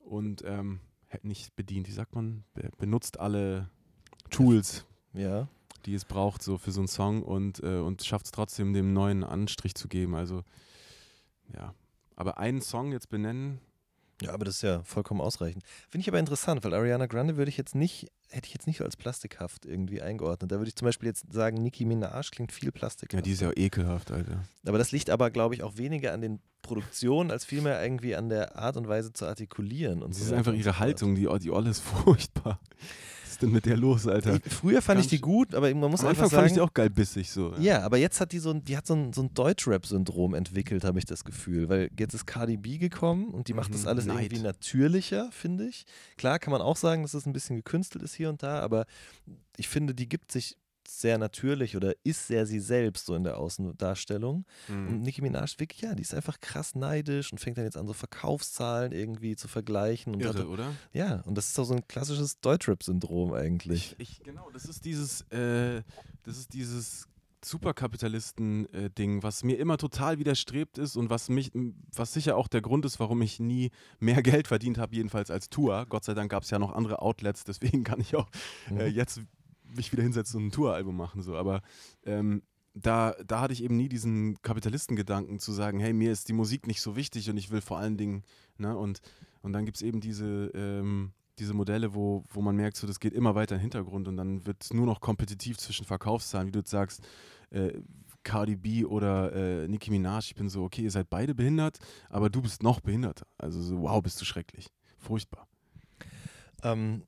und ähm, nicht bedient, wie sagt man, benutzt alle Tools,
ja.
die es braucht, so für so einen Song und, äh, und schafft es trotzdem, dem neuen Anstrich zu geben. Also, ja. Aber einen Song jetzt benennen,
ja, aber das ist ja vollkommen ausreichend. Finde ich aber interessant, weil Ariana Grande würde ich jetzt nicht, hätte ich jetzt nicht als plastikhaft irgendwie eingeordnet. Da würde ich zum Beispiel jetzt sagen, Nicki Minaj klingt viel plastikhaft.
Ja, die ist ja ekelhaft, Alter.
Aber das liegt aber, glaube ich, auch weniger an den Produktionen, als vielmehr irgendwie an der Art und Weise zu artikulieren. Und
das so ist einfach ihre Haltung, die, die Olle ist furchtbar ist denn mit der los, Alter?
Ich, früher fand Ganz ich die gut, aber man muss
am
einfach
Anfang
fand ich
die auch geil bissig so.
Ja, ja aber jetzt hat die so ein, die hat so ein, so ein Deutschrap-Syndrom entwickelt, habe ich das Gefühl. Weil jetzt ist Cardi B gekommen und die macht mhm, das alles Neid. irgendwie natürlicher, finde ich. Klar kann man auch sagen, dass es das ein bisschen gekünstelt ist hier und da, aber ich finde, die gibt sich sehr natürlich oder ist sehr sie selbst so in der Außendarstellung. Mhm. Und Nicki Minaj wirklich, ja, die ist einfach krass neidisch und fängt dann jetzt an, so Verkaufszahlen irgendwie zu vergleichen. Und
Irre,
hat,
oder?
Ja, und das ist auch so ein klassisches Deutschrap-Syndrom eigentlich.
Ich, ich, genau, das ist dieses, äh, das ist dieses Superkapitalisten-Ding, was mir immer total widerstrebt ist und was mich, was sicher auch der Grund ist, warum ich nie mehr Geld verdient habe, jedenfalls als Tour. Gott sei Dank gab es ja noch andere Outlets, deswegen kann ich auch äh, mhm. jetzt mich wieder hinsetzen und ein Touralbum machen. So. Aber ähm, da, da hatte ich eben nie diesen Kapitalistengedanken zu sagen, hey, mir ist die Musik nicht so wichtig und ich will vor allen Dingen, ne, und, und dann gibt es eben diese, ähm, diese Modelle, wo, wo man merkt, so das geht immer weiter in den Hintergrund und dann wird nur noch kompetitiv zwischen Verkaufszahlen, wie du jetzt sagst, äh, Cardi B oder äh, Nicki Minaj. Ich bin so, okay, ihr seid beide behindert, aber du bist noch behinderter. Also so, wow, bist du schrecklich. Furchtbar.
Ähm,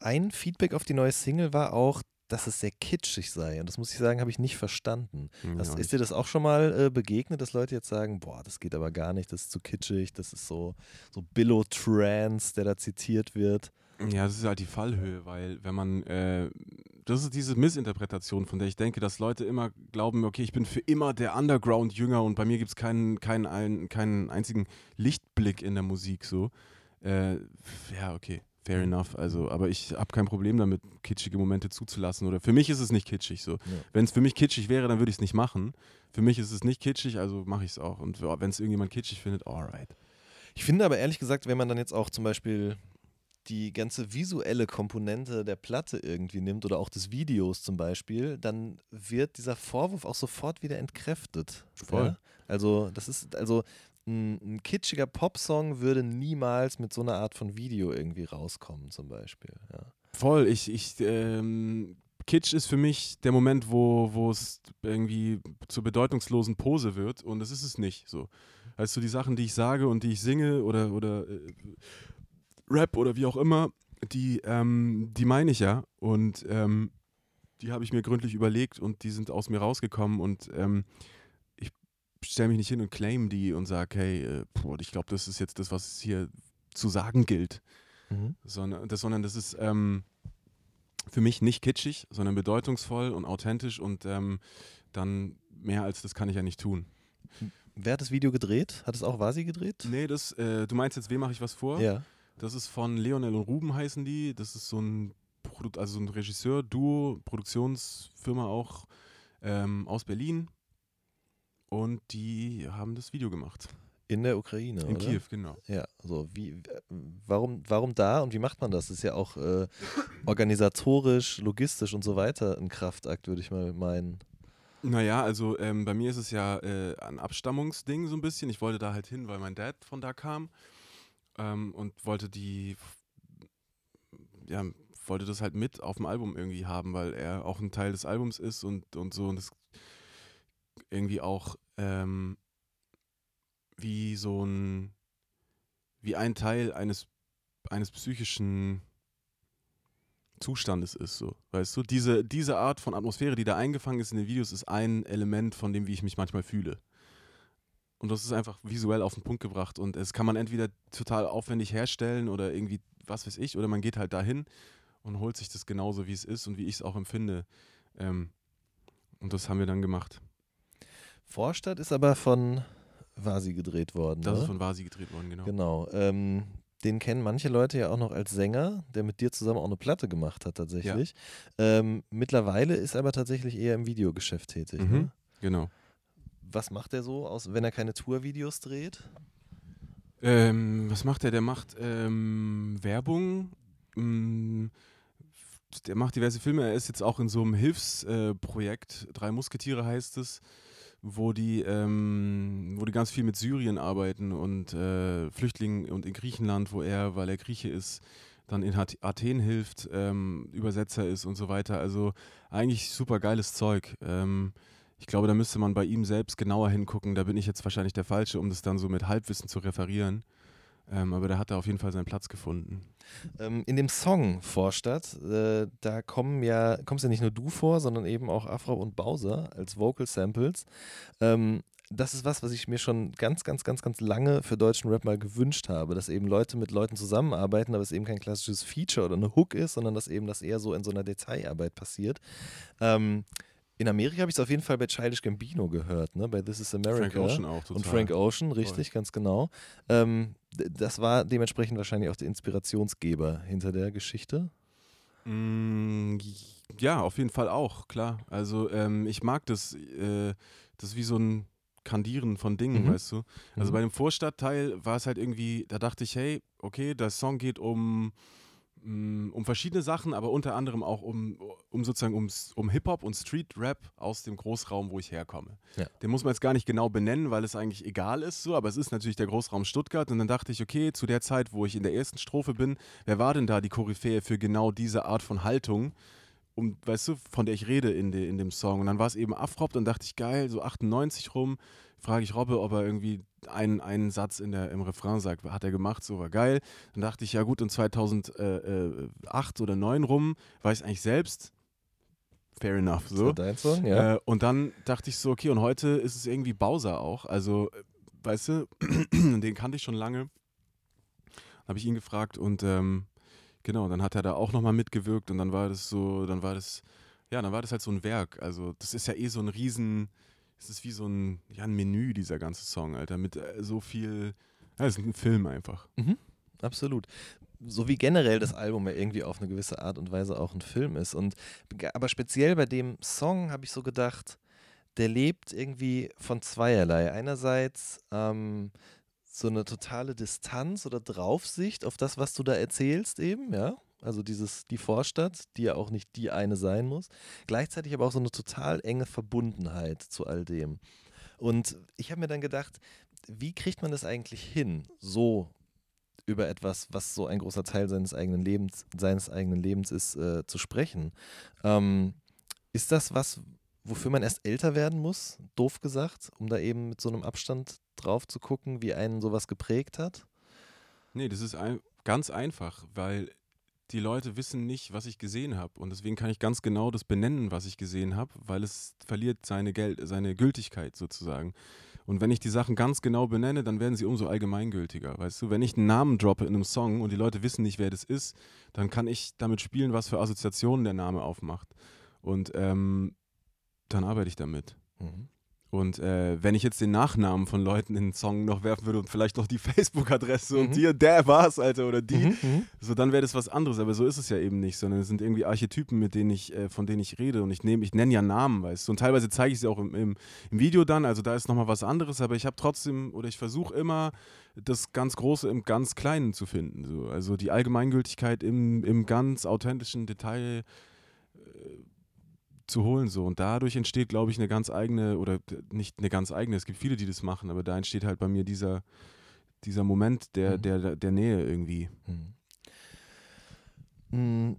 ein Feedback auf die neue Single war auch, dass es sehr kitschig sei. Und das muss ich sagen, habe ich nicht verstanden. Das, ist dir das auch schon mal äh, begegnet, dass Leute jetzt sagen, boah, das geht aber gar nicht, das ist zu kitschig, das ist so, so Billow-Trance, der da zitiert wird.
Ja, das ist halt die Fallhöhe, weil wenn man, äh, das ist diese Missinterpretation, von der ich denke, dass Leute immer glauben, okay, ich bin für immer der Underground-Jünger und bei mir gibt es keinen, keinen, keinen einzigen Lichtblick in der Musik so. Äh, ja, okay fair enough. Also, aber ich habe kein Problem damit, kitschige Momente zuzulassen. Oder für mich ist es nicht kitschig so. Ja. Wenn es für mich kitschig wäre, dann würde ich es nicht machen. Für mich ist es nicht kitschig, also mache ich es auch. Und wenn es irgendjemand kitschig findet, alright.
Ich finde aber ehrlich gesagt, wenn man dann jetzt auch zum Beispiel die ganze visuelle Komponente der Platte irgendwie nimmt oder auch des Videos zum Beispiel, dann wird dieser Vorwurf auch sofort wieder entkräftet.
Voll. Ja?
Also, das ist, also ein, ein kitschiger Popsong würde niemals mit so einer Art von Video irgendwie rauskommen, zum Beispiel. Ja.
Voll, ich, ich, ähm, Kitsch ist für mich der Moment, wo es irgendwie zur bedeutungslosen Pose wird und das ist es nicht. So. Also die Sachen, die ich sage und die ich singe oder, oder äh, Rap oder wie auch immer, die, ähm, die meine ich ja und ähm, die habe ich mir gründlich überlegt und die sind aus mir rausgekommen und ähm, stelle mich nicht hin und claim die und sage, hey, äh, boah, ich glaube, das ist jetzt das, was hier zu sagen gilt.
Mhm.
Sondern das, sondern das ist ähm, für mich nicht kitschig, sondern bedeutungsvoll und authentisch und ähm, dann mehr als das kann ich ja nicht tun.
Wer hat das Video gedreht? Hat es auch Vasi gedreht?
Nee, das, äh, du meinst jetzt, wem mache ich was vor?
Ja.
Das ist von Leonel und Ruben heißen die. Das ist so ein, Produ also so ein Regisseur, Duo, Produktionsfirma auch ähm, aus Berlin. Und die haben das Video gemacht.
In der Ukraine,
In
oder?
Kiew, genau.
Ja, so wie, warum, warum da und wie macht man das? Das ist ja auch äh, organisatorisch, logistisch und so weiter ein Kraftakt, würde ich mal meinen.
Naja, also ähm, bei mir ist es ja äh, ein Abstammungsding so ein bisschen. Ich wollte da halt hin, weil mein Dad von da kam ähm, und wollte die, ja, wollte das halt mit auf dem Album irgendwie haben, weil er auch ein Teil des Albums ist und, und so und das irgendwie auch ähm, wie so ein, wie ein Teil eines, eines psychischen Zustandes ist, so, weißt du? Diese, diese Art von Atmosphäre, die da eingefangen ist in den Videos, ist ein Element von dem, wie ich mich manchmal fühle. Und das ist einfach visuell auf den Punkt gebracht und es kann man entweder total aufwendig herstellen oder irgendwie, was weiß ich, oder man geht halt dahin und holt sich das genauso, wie es ist und wie ich es auch empfinde. Ähm, und das haben wir dann gemacht.
Vorstadt ist aber von Vasi gedreht worden.
Das
ne?
ist von Vasi gedreht worden, genau.
Genau. Ähm, den kennen manche Leute ja auch noch als Sänger, der mit dir zusammen auch eine Platte gemacht hat tatsächlich. Ähm, mittlerweile ist er aber tatsächlich eher im Videogeschäft tätig.
Mhm.
Ne?
Genau.
Was macht er so, aus, wenn er keine Tourvideos dreht?
Ähm, was macht er? Der macht ähm, Werbung. Mm, der macht diverse Filme. Er ist jetzt auch in so einem Hilfsprojekt. Drei Musketiere heißt es, wo die, ähm, wo die ganz viel mit Syrien arbeiten und äh, Flüchtlingen und in Griechenland, wo er, weil er Grieche ist, dann in Athen hilft, ähm, Übersetzer ist und so weiter. Also eigentlich super geiles Zeug. Ähm, ich glaube, da müsste man bei ihm selbst genauer hingucken. Da bin ich jetzt wahrscheinlich der Falsche, um das dann so mit Halbwissen zu referieren. Ähm, aber da hat er auf jeden Fall seinen Platz gefunden.
Ähm, in dem Song Vorstadt, äh, da kommen ja, kommst ja nicht nur du vor, sondern eben auch Afro und Bowser als Vocal Samples. Ähm, das ist was, was ich mir schon ganz, ganz, ganz, ganz lange für deutschen Rap mal gewünscht habe, dass eben Leute mit Leuten zusammenarbeiten, aber es eben kein klassisches Feature oder eine Hook ist, sondern dass eben das eher so in so einer Detailarbeit passiert. Ähm, in Amerika habe ich es auf jeden Fall bei Childish Gambino gehört, ne? bei This is America.
Frank Ocean auch total.
Und Frank Ocean, richtig, ganz genau. Ähm, das war dementsprechend wahrscheinlich auch der Inspirationsgeber hinter der Geschichte.
Mm, ja, auf jeden Fall auch, klar. Also ähm, ich mag das, äh, das ist wie so ein Kandieren von Dingen,
Mhm.
weißt du. Also
Mhm.
bei dem Vorstadtteil war es halt irgendwie, da dachte ich, hey, okay, der Song geht um, um verschiedene Sachen, aber unter anderem auch um, um sozusagen ums, um Hip-Hop und Street-Rap aus dem Großraum, wo ich herkomme.
Ja.
Den muss man jetzt gar nicht genau benennen, weil es eigentlich egal ist, so, aber es ist natürlich der Großraum Stuttgart und dann dachte ich, okay, zu der Zeit, wo ich in der ersten Strophe bin, wer war denn da die Koryphäe für genau diese Art von Haltung? Um, weißt du, von der ich rede in, de, in dem Song. Und dann war es eben Afrop, dann dachte ich, geil, so 98 rum, frage ich Robbe, ob er irgendwie einen, einen Satz in der, im Refrain sagt, hat er gemacht, so war geil. Dann dachte ich, ja gut, und 2008 oder 2009 rum, weiß ich eigentlich selbst, fair enough, so.
war dein Song, ja.
Äh, und dann dachte ich so, okay, und heute ist es irgendwie Bowser auch. Also, äh, weißt du, den kannte ich schon lange. Habe ich ihn gefragt und ähm, genau, dann hat er da auch nochmal mitgewirkt und dann war das so, dann war das, ja, dann war das halt so ein Werk. Also, das ist ja eh so ein Riesen, es ist wie so ein, ja, ein Menü, dieser ganze Song, Alter, mit äh, so viel, ja, es ist ein Film einfach.
Absolut. So wie generell das Album ja irgendwie auf eine gewisse Art und Weise auch ein Film ist. Und aber speziell bei dem Song habe ich so gedacht, der lebt irgendwie von zweierlei. Einerseits ähm, so eine totale Distanz oder Draufsicht auf das, was du da erzählst, eben, ja. Also dieses, die Vorstadt, die ja auch nicht die eine sein muss. Gleichzeitig aber auch so eine total enge Verbundenheit zu all dem. Und ich habe mir dann gedacht, wie kriegt man das eigentlich hin, so über etwas, was so ein großer Teil seines eigenen Lebens, seines eigenen Lebens ist, äh, zu sprechen. Ähm, ist das was, wofür man erst älter werden muss, doof gesagt, um da eben mit so einem Abstand drauf zu gucken, wie einen sowas geprägt hat?
Nee, das ist ein, ganz einfach, weil die Leute wissen nicht, was ich gesehen habe. Und deswegen kann ich ganz genau das benennen, was ich gesehen habe, weil es verliert seine, Gel seine Gültigkeit sozusagen. Und wenn ich die Sachen ganz genau benenne, dann werden sie umso allgemeingültiger, weißt du? Wenn ich einen Namen droppe in einem Song und die Leute wissen nicht, wer das ist, dann kann ich damit spielen, was für Assoziationen der Name aufmacht. Und ähm, dann arbeite ich damit.
Mhm.
Und äh, wenn ich jetzt den Nachnamen von Leuten in den Song noch werfen würde und vielleicht noch die Facebook-Adresse
Mhm.
und hier, der war's, Alter, oder die,
Mhm. Mhm.
so dann wäre das was anderes. Aber so ist es ja eben nicht, sondern es sind irgendwie Archetypen, mit denen ich, äh, von denen ich rede. Und ich nehme, ich nenne ja Namen, weißt du. Und teilweise zeige ich sie auch im, im, im Video dann, also da ist nochmal was anderes, aber ich habe trotzdem, oder ich versuche immer, das ganz Große im ganz Kleinen zu finden. So. Also die Allgemeingültigkeit im, im ganz authentischen Detail äh, zu holen so und dadurch entsteht glaube ich eine ganz eigene oder nicht eine ganz eigene es gibt viele die das machen aber da entsteht halt bei mir dieser dieser Moment der
Mhm.
der der Nähe irgendwie
Mhm.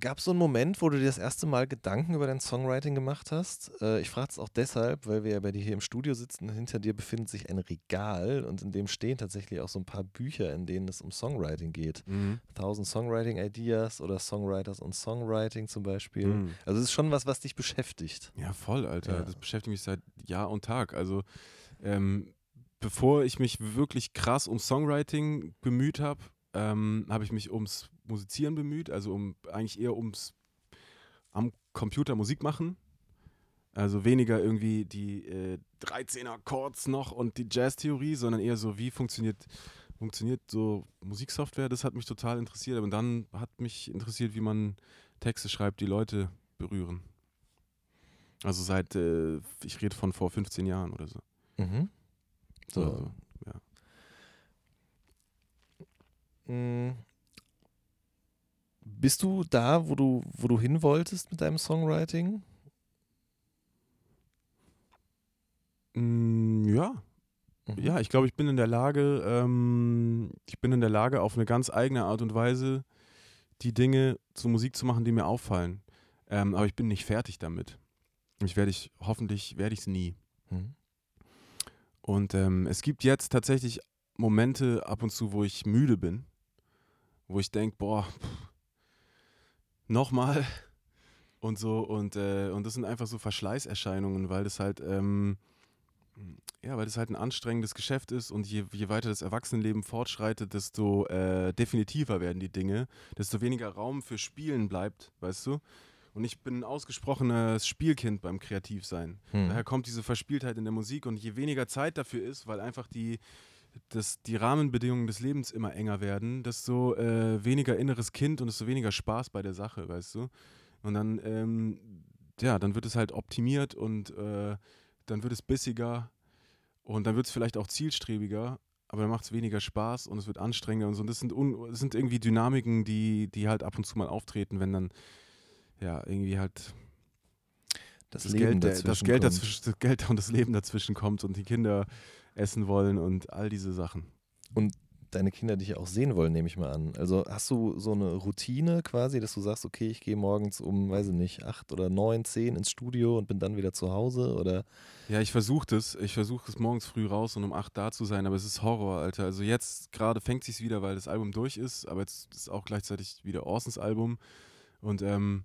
Gab es so einen Moment, wo du dir das erste Mal Gedanken über dein Songwriting gemacht hast? Äh, ich frage es auch deshalb, weil wir ja bei dir hier im Studio sitzen. Hinter dir befindet sich ein Regal und in dem stehen tatsächlich auch so ein paar Bücher, in denen es um Songwriting geht. 1000 Songwriting Ideas oder Songwriters und Songwriting zum Beispiel.
Mhm.
Also es ist schon was, was dich beschäftigt.
Ja, voll, Alter.
Ja.
Das beschäftigt mich seit Jahr und Tag. Also, ähm, bevor ich mich wirklich krass um Songwriting bemüht habe, ähm, habe ich mich ums Musizieren bemüht, also um eigentlich eher ums am Computer Musik machen. Also weniger irgendwie die äh, 13er Chords noch und die Jazz-Theorie, sondern eher so, wie funktioniert, funktioniert so Musiksoftware. Das hat mich total interessiert. Aber dann hat mich interessiert, wie man Texte schreibt, die Leute berühren. Also seit, äh, ich rede von vor 15 Jahren oder so.
Mhm. So.
Oder
Mm. Bist du da, wo du, wo du hin wolltest mit deinem Songwriting?
Mm, ja,
Mhm.
ja, ich glaube, ich bin in der Lage, ähm, ich bin in der Lage, auf eine ganz eigene Art und Weise die Dinge zu Musik zu machen, die mir auffallen. Ähm, aber ich bin nicht fertig damit. Ich werde ich, hoffentlich werde ich es nie.
Mhm.
Und ähm, es gibt jetzt tatsächlich Momente ab und zu, wo ich müde bin, wo ich denke, boah, pff, nochmal und so und äh, und das sind einfach so Verschleißerscheinungen, weil das halt ähm, ja, weil das halt ein anstrengendes Geschäft ist und je, je weiter das Erwachsenenleben fortschreitet, desto äh, definitiver werden die Dinge, desto weniger Raum für Spielen bleibt, weißt du? Und ich bin ein ausgesprochenes Spielkind beim Kreativsein.
Mhm.
Daher kommt diese Verspieltheit in der Musik und je weniger Zeit dafür ist, weil einfach die, das, die Rahmenbedingungen des Lebens immer enger werden, desto äh, weniger inneres Kind und desto weniger Spaß bei der Sache, weißt du? Und dann, ähm, ja, dann wird es halt optimiert und äh, dann wird es bissiger und dann wird es vielleicht auch zielstrebiger, aber dann macht es weniger Spaß und es wird anstrengender und so. Und das sind, un, das sind irgendwie Dynamiken, die, die halt ab und zu mal auftreten, wenn dann ja irgendwie halt
Das,
das Geld, der- das,
dazwischen
Geld dazwischen, das Geld und das Leben dazwischen kommt und die Kinder essen wollen und all diese Sachen.
Deine Kinder dich ja auch sehen wollen, nehme ich mal an. Also hast du so eine Routine quasi, dass du sagst, okay, ich gehe morgens um, weiß ich nicht, acht oder neun, zehn ins Studio und bin dann wieder zu Hause oder
Ja, ich versuche das. Ich versuche es morgens früh raus und um acht da zu sein, aber es ist Horror, Alter. Also jetzt gerade fängt sich's wieder, weil das Album durch ist, aber jetzt ist auch gleichzeitig wieder Orsons Album und ähm,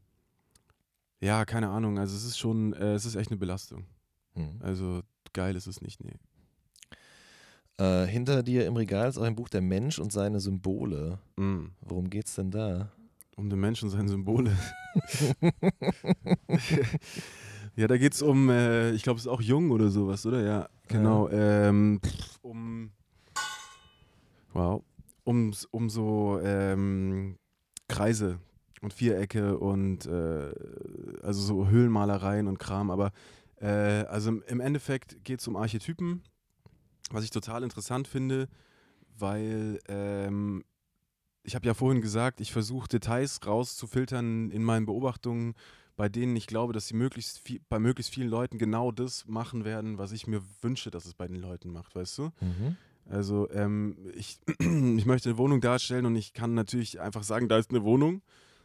ja, keine Ahnung. Also es ist schon, äh, es ist echt eine Belastung.
hm.
Also geil ist es nicht, nee.
Äh, hinter dir im Regal ist auch ein Buch Der Mensch und seine Symbole.
Mm.
Worum geht's denn da?
Um den Menschen seine Symbole. ja, da geht es um, äh, ich glaube, es ist auch Jung oder sowas, oder? Ja, genau. Ähm, pff, um, wow, um, um so ähm, Kreise und Vierecke und äh, also so Höhlenmalereien und Kram. Aber äh, also im- im Endeffekt geht es um Archetypen, was ich total interessant finde, weil ähm, ich habe ja vorhin gesagt, ich versuche Details rauszufiltern in meinen Beobachtungen, bei denen ich glaube, dass sie möglichst viel, bei möglichst vielen Leuten genau das machen werden, was ich mir wünsche, dass es bei den Leuten macht, weißt du?
Mhm.
Also ähm, ich, ich möchte eine Wohnung darstellen und ich kann natürlich einfach sagen, da ist eine Wohnung.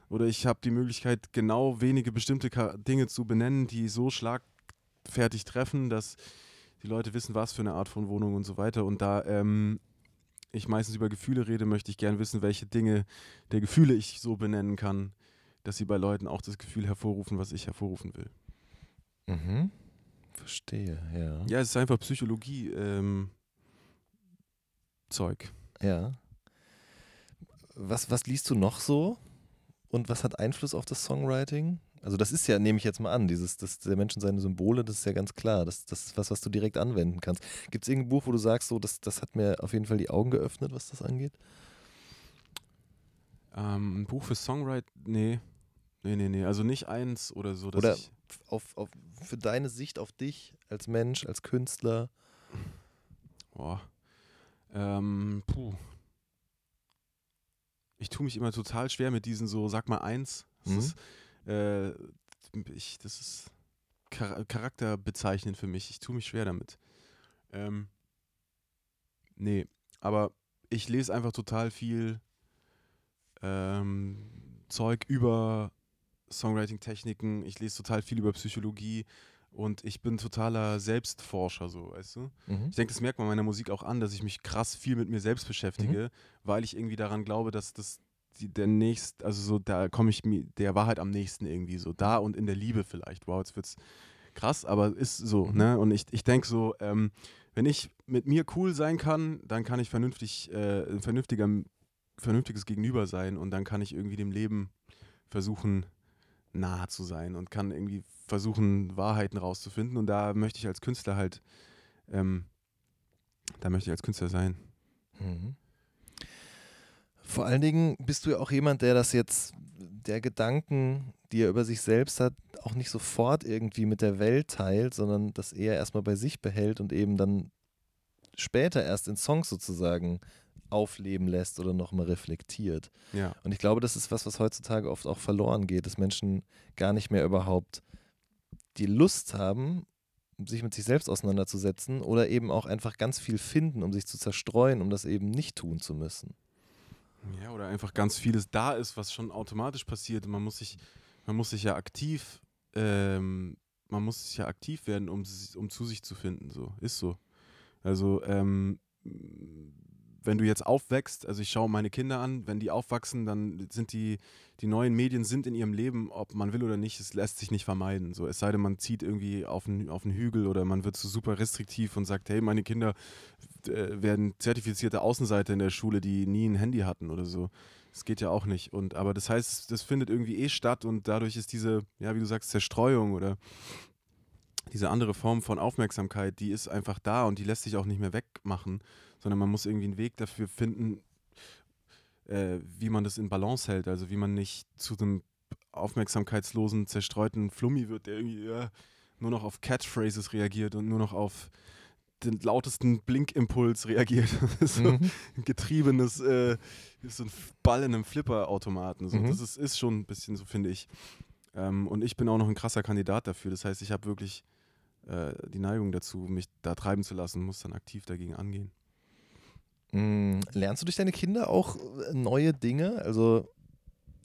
Oder ich habe die Möglichkeit, genau wenige bestimmte Dinge zu benennen, die so schlagfertig treffen, dass die Leute wissen, was für eine Art von Wohnung und so weiter. Und da ähm, ich meistens über Gefühle rede, möchte ich gern wissen, welche Dinge der Gefühle ich so benennen kann, dass sie bei Leuten auch das Gefühl hervorrufen, was ich hervorrufen will.
Mhm. Verstehe, ja.
Ja, es ist einfach Psychologie. Ähm, Zeug.
Ja. Was, was liest du noch so? Und was hat Einfluss auf das Songwriting? Also das ist ja, nehme ich jetzt mal an, dieses, das, der Menschen seine Symbole, das ist ja ganz klar. Das, das ist was, was du direkt anwenden kannst. Gibt es irgendein Buch, wo du sagst, so, das, das hat mir auf jeden Fall die Augen geöffnet, was das angeht?
Ähm, ein Buch für Songwriting? Nee. Nee, nee, nee. Also nicht eins oder so. Dass
Oder
ich,
auf, auf, für deine Sicht auf dich als Mensch, als Künstler?
boah. Ähm, puh. Ich tue mich immer total schwer mit diesen so, sag mal eins. Das
Mhm.
ist, äh, ich, das ist Char charakterbezeichnend für mich. Ich tue mich schwer damit. Ähm, nee, aber ich lese einfach total viel ähm, Zeug über Songwriting-Techniken. Ich lese total viel über Psychologie und ich bin totaler Selbstforscher, so, weißt du?
Mhm.
Ich denke, das merkt man meiner Musik auch an, dass ich mich krass viel mit mir selbst beschäftige, weil ich irgendwie daran glaube, dass das die, der nächst, also so, da komme ich mir der Wahrheit am nächsten irgendwie so, da und in der Liebe vielleicht. Wow, jetzt wird's krass, aber ist so,
Mhm.
ne? Und ich, ich denke so, ähm, wenn ich mit mir cool sein kann, dann kann ich vernünftig, äh, ein vernünftiger, vernünftiges Gegenüber sein und dann kann ich irgendwie dem Leben versuchen, nahe zu sein und kann irgendwie versuchen, Wahrheiten rauszufinden. Und da möchte ich als Künstler halt, ähm, da möchte ich als Künstler sein.
Mhm. Vor allen Dingen bist du ja auch jemand, der das jetzt, der Gedanken, die er über sich selbst hat, auch nicht sofort irgendwie mit der Welt teilt, sondern das eher erstmal bei sich behält und eben dann später erst in Songs sozusagen aufleben lässt oder nochmal reflektiert.
Ja.
Und ich glaube, das ist was, was heutzutage oft auch verloren geht, dass Menschen gar nicht mehr überhaupt die Lust haben, sich mit sich selbst auseinanderzusetzen oder eben auch einfach ganz viel finden, um sich zu zerstreuen, um das eben nicht tun zu müssen.
Ja, oder einfach ganz vieles da ist, was schon automatisch passiert. Man muss sich, man muss sich ja aktiv, ähm, man muss sich ja aktiv werden, um, um zu sich zu finden. So, ist so. Also, ähm, wenn du jetzt aufwächst, also ich schaue meine Kinder an, wenn die aufwachsen, dann sind die, die neuen Medien sind in ihrem Leben, ob man will oder nicht, es lässt sich nicht vermeiden. So, es sei denn, man zieht irgendwie auf einen, auf einen Hügel oder man wird so super restriktiv und sagt, hey, meine Kinder äh, werden zertifizierte Außenseiter in der Schule, die nie ein Handy hatten oder so. Das geht ja auch nicht. Und, aber das heißt, das findet irgendwie eh statt und dadurch ist diese, ja, wie du sagst, Zerstreuung oder diese andere Form von Aufmerksamkeit, die ist einfach da und die lässt sich auch nicht mehr wegmachen, sondern man muss irgendwie einen Weg dafür finden, äh, wie man das in Balance hält. Also wie man nicht zu einem aufmerksamkeitslosen, zerstreuten Flummi wird, der irgendwie ja, nur noch auf Catchphrases reagiert und nur noch auf den lautesten Blinkimpuls reagiert. so
Mhm.
ein getriebenes, äh, so ein Ball in einem Flipperautomaten. So.
Mhm.
Das ist, ist schon ein bisschen so, finde ich. Ähm, und ich bin auch noch ein krasser Kandidat dafür. Das heißt, ich habe wirklich äh, die Neigung dazu, mich da treiben zu lassen, muss dann aktiv dagegen angehen.
Mm, Lernst du durch deine Kinder auch äh, neue Dinge? Also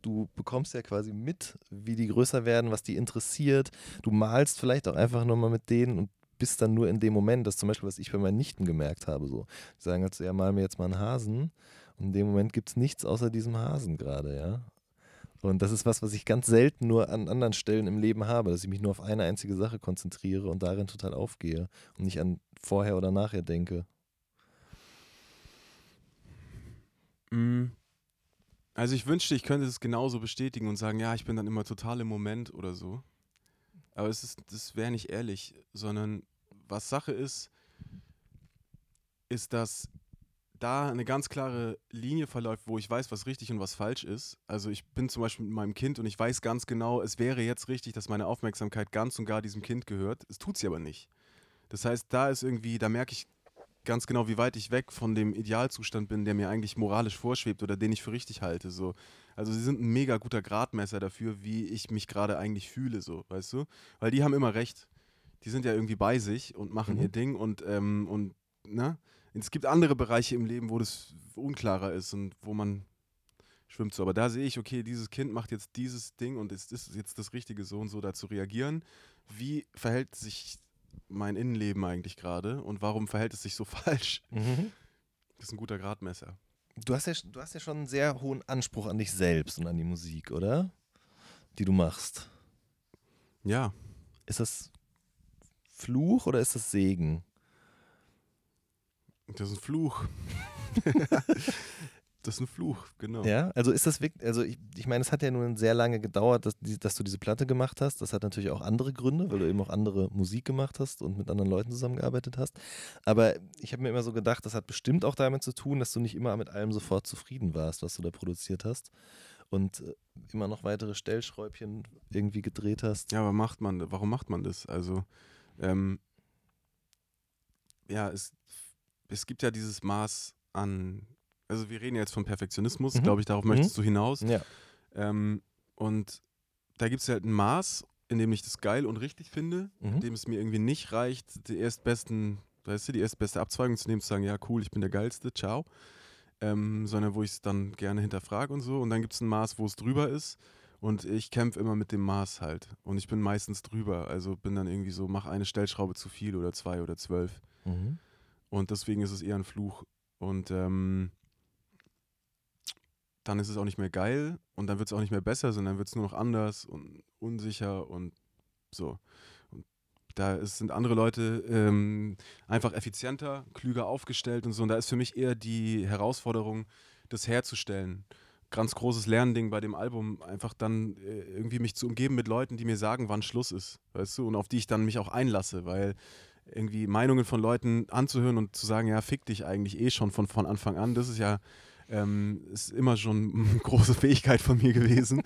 du bekommst ja quasi mit, wie die größer werden, was die interessiert. Du malst vielleicht auch einfach nur mal mit denen und bist dann nur in dem Moment. Das ist zum Beispiel, was ich bei meinen Nichten gemerkt habe. So. Die sagen halt so, ja, mal mir jetzt mal einen Hasen. Und in dem Moment gibt es nichts außer diesem Hasen gerade, ja. Und das ist was, was ich ganz selten nur an anderen Stellen im Leben habe, dass ich mich nur auf eine einzige Sache konzentriere und darin total aufgehe und nicht an vorher oder nachher denke.
Mm. Also ich wünschte, ich könnte es genauso bestätigen und sagen, ja, ich bin dann immer total im Moment oder so. Aber es ist, das wäre nicht ehrlich, sondern was Sache ist, ist, dass da eine ganz klare Linie verläuft, wo ich weiß, was richtig und was falsch ist. Also ich bin zum Beispiel mit meinem Kind und ich weiß ganz genau, es wäre jetzt richtig, dass meine Aufmerksamkeit ganz und gar diesem Kind gehört. Es tut sie aber nicht. Das heißt, da ist irgendwie, da merke ich ganz genau, wie weit ich weg von dem Idealzustand bin, der mir eigentlich moralisch vorschwebt oder den ich für richtig halte. So. Also sie sind ein mega guter Gradmesser dafür, wie ich mich gerade eigentlich fühle, so, weißt du? Weil die haben immer recht. Die sind ja irgendwie bei sich und machen
Mhm.
ihr Ding und, ähm, und, ne? Es gibt andere Bereiche im Leben, wo das unklarer ist und wo man schwimmt so. Aber da sehe ich, okay, dieses Kind macht jetzt dieses Ding und es ist jetzt das Richtige, so und so da zu reagieren. Wie verhält sich mein Innenleben eigentlich gerade und warum verhält es sich so falsch? Das ist ein guter Gradmesser.
Du hast, ja, du hast ja schon einen sehr hohen Anspruch an dich selbst und an die Musik, oder? Die du machst.
Ja,
Ist das Fluch oder ist das Segen?
Das ist ein Fluch. das ist ein Fluch, genau.
Ja, also ist das wirklich, also ich, ich meine, es hat ja nun sehr lange gedauert, dass, dass, du diese Platte gemacht hast. Das hat natürlich auch andere Gründe, weil du eben auch andere Musik gemacht hast und mit anderen Leuten zusammengearbeitet hast. Aber ich habe mir immer so gedacht, das hat bestimmt auch damit zu tun, dass du nicht immer mit allem sofort zufrieden warst, was du da produziert hast. Und äh, immer noch weitere Stellschräubchen irgendwie gedreht hast.
Ja, aber macht man, warum macht man das? Also, ähm, ja, es, es gibt ja dieses Maß an also wir reden jetzt vom Perfektionismus, mhm. glaube ich, darauf mhm. möchtest du hinaus.
Ja.
Ähm, und da gibt es halt ein Maß, in dem ich das geil und richtig finde,
mhm.
in dem es mir irgendwie nicht reicht, die erstbesten, weißt du, die erstbeste Abzweigung zu nehmen, zu sagen, ja cool, ich bin der Geilste, ciao. Ähm, sondern wo ich es dann gerne hinterfrage und so. Und dann gibt es ein Maß, wo es drüber ist. Und ich kämpfe immer mit dem Maß halt. Und ich bin meistens drüber. Also bin dann irgendwie so, mach eine Stellschraube zu viel oder zwei oder zwölf.
Mhm.
Und deswegen ist es eher ein Fluch. Und ähm, dann ist es auch nicht mehr geil und dann wird es auch nicht mehr besser, sondern wird es nur noch anders und unsicher und so. Und da ist, sind andere Leute ähm, einfach effizienter, klüger aufgestellt und so. Und da ist für mich eher die Herausforderung, das herzustellen. Ganz großes Lernding bei dem Album, einfach dann äh, irgendwie mich zu umgeben mit Leuten, die mir sagen, wann Schluss ist, weißt du, und auf die ich dann mich auch einlasse, weil irgendwie Meinungen von Leuten anzuhören und zu sagen, ja, fick dich eigentlich eh schon von, von Anfang an, das ist ja ähm, ist immer schon eine große Fähigkeit von mir gewesen.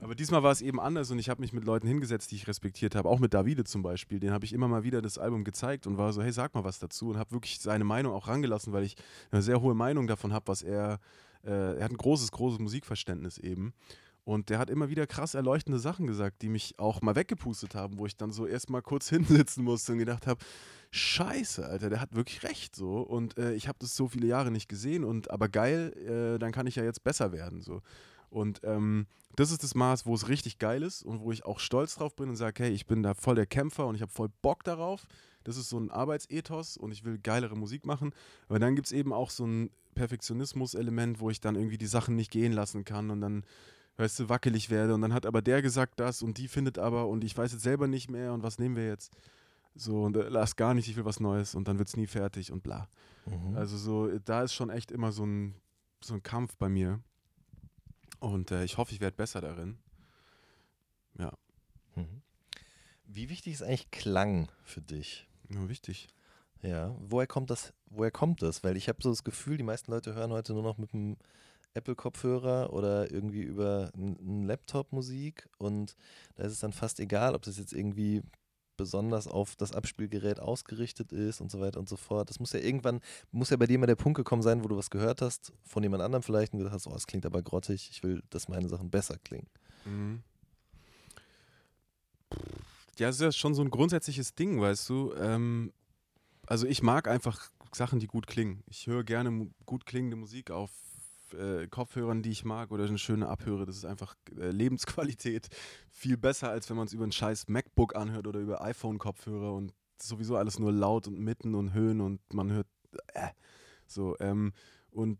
Aber diesmal war es eben anders und ich habe mich mit Leuten hingesetzt, die ich respektiert habe. Auch mit Davide zum Beispiel. Den habe ich immer mal wieder das Album gezeigt und war so, hey, sag mal was dazu. Und habe wirklich seine Meinung auch rangelassen, weil ich eine sehr hohe Meinung davon habe, was er. Äh, er hat ein großes, großes Musikverständnis eben. Und der hat immer wieder krass erleuchtende Sachen gesagt, die mich auch mal weggepustet haben, wo ich dann so erstmal kurz hinsitzen musste und gedacht habe, scheiße, Alter, der hat wirklich recht so. Und äh, ich habe das so viele Jahre nicht gesehen und aber geil, äh, dann kann ich ja jetzt besser werden. so. Und ähm, das ist das Maß, wo es richtig geil ist und wo ich auch stolz drauf bin und sage, hey, ich bin da voll der Kämpfer und ich habe voll Bock darauf. Das ist so ein Arbeitsethos und ich will geilere Musik machen. Aber dann gibt es eben auch so ein Perfektionismus-Element, wo ich dann irgendwie die Sachen nicht gehen lassen kann und dann weißt du, wackelig werde. Und dann hat aber der gesagt das und die findet aber und ich weiß jetzt selber nicht mehr und was nehmen wir jetzt? So, und äh, lass gar nicht, ich will was Neues und dann wird es nie fertig und bla.
Mhm.
Also so, da ist schon echt immer so ein, so ein Kampf bei mir. Und äh, ich hoffe, ich werde besser darin. Ja.
Mhm. Wie wichtig ist eigentlich Klang für dich?
Ja, wichtig.
Ja, woher kommt das? Woher kommt das? Weil ich habe so das Gefühl, die meisten Leute hören heute nur noch mit dem Apple-Kopfhörer oder irgendwie über einen Laptop Musik und da ist es dann fast egal, ob das jetzt irgendwie besonders auf das Abspielgerät ausgerichtet ist und so weiter und so fort. Das muss ja irgendwann, muss ja bei dir mal der Punkt gekommen sein, wo du was gehört hast, von jemand anderem vielleicht und gesagt hast, oh, das klingt aber grottig, ich will, dass meine Sachen besser klingen.
Mhm. Ja, es ist ja schon so ein grundsätzliches Ding, weißt du. Ähm, also ich mag einfach Sachen, die gut klingen. Ich höre gerne gut klingende Musik auf äh, Kopfhörern, die ich mag oder eine schöne Abhöre. Das ist einfach äh, Lebensqualität viel besser, als wenn man es über ein scheiß MacBook anhört oder über iPhone-Kopfhörer und sowieso alles nur laut und mitten und Höhen und man hört äh, so. Ähm, und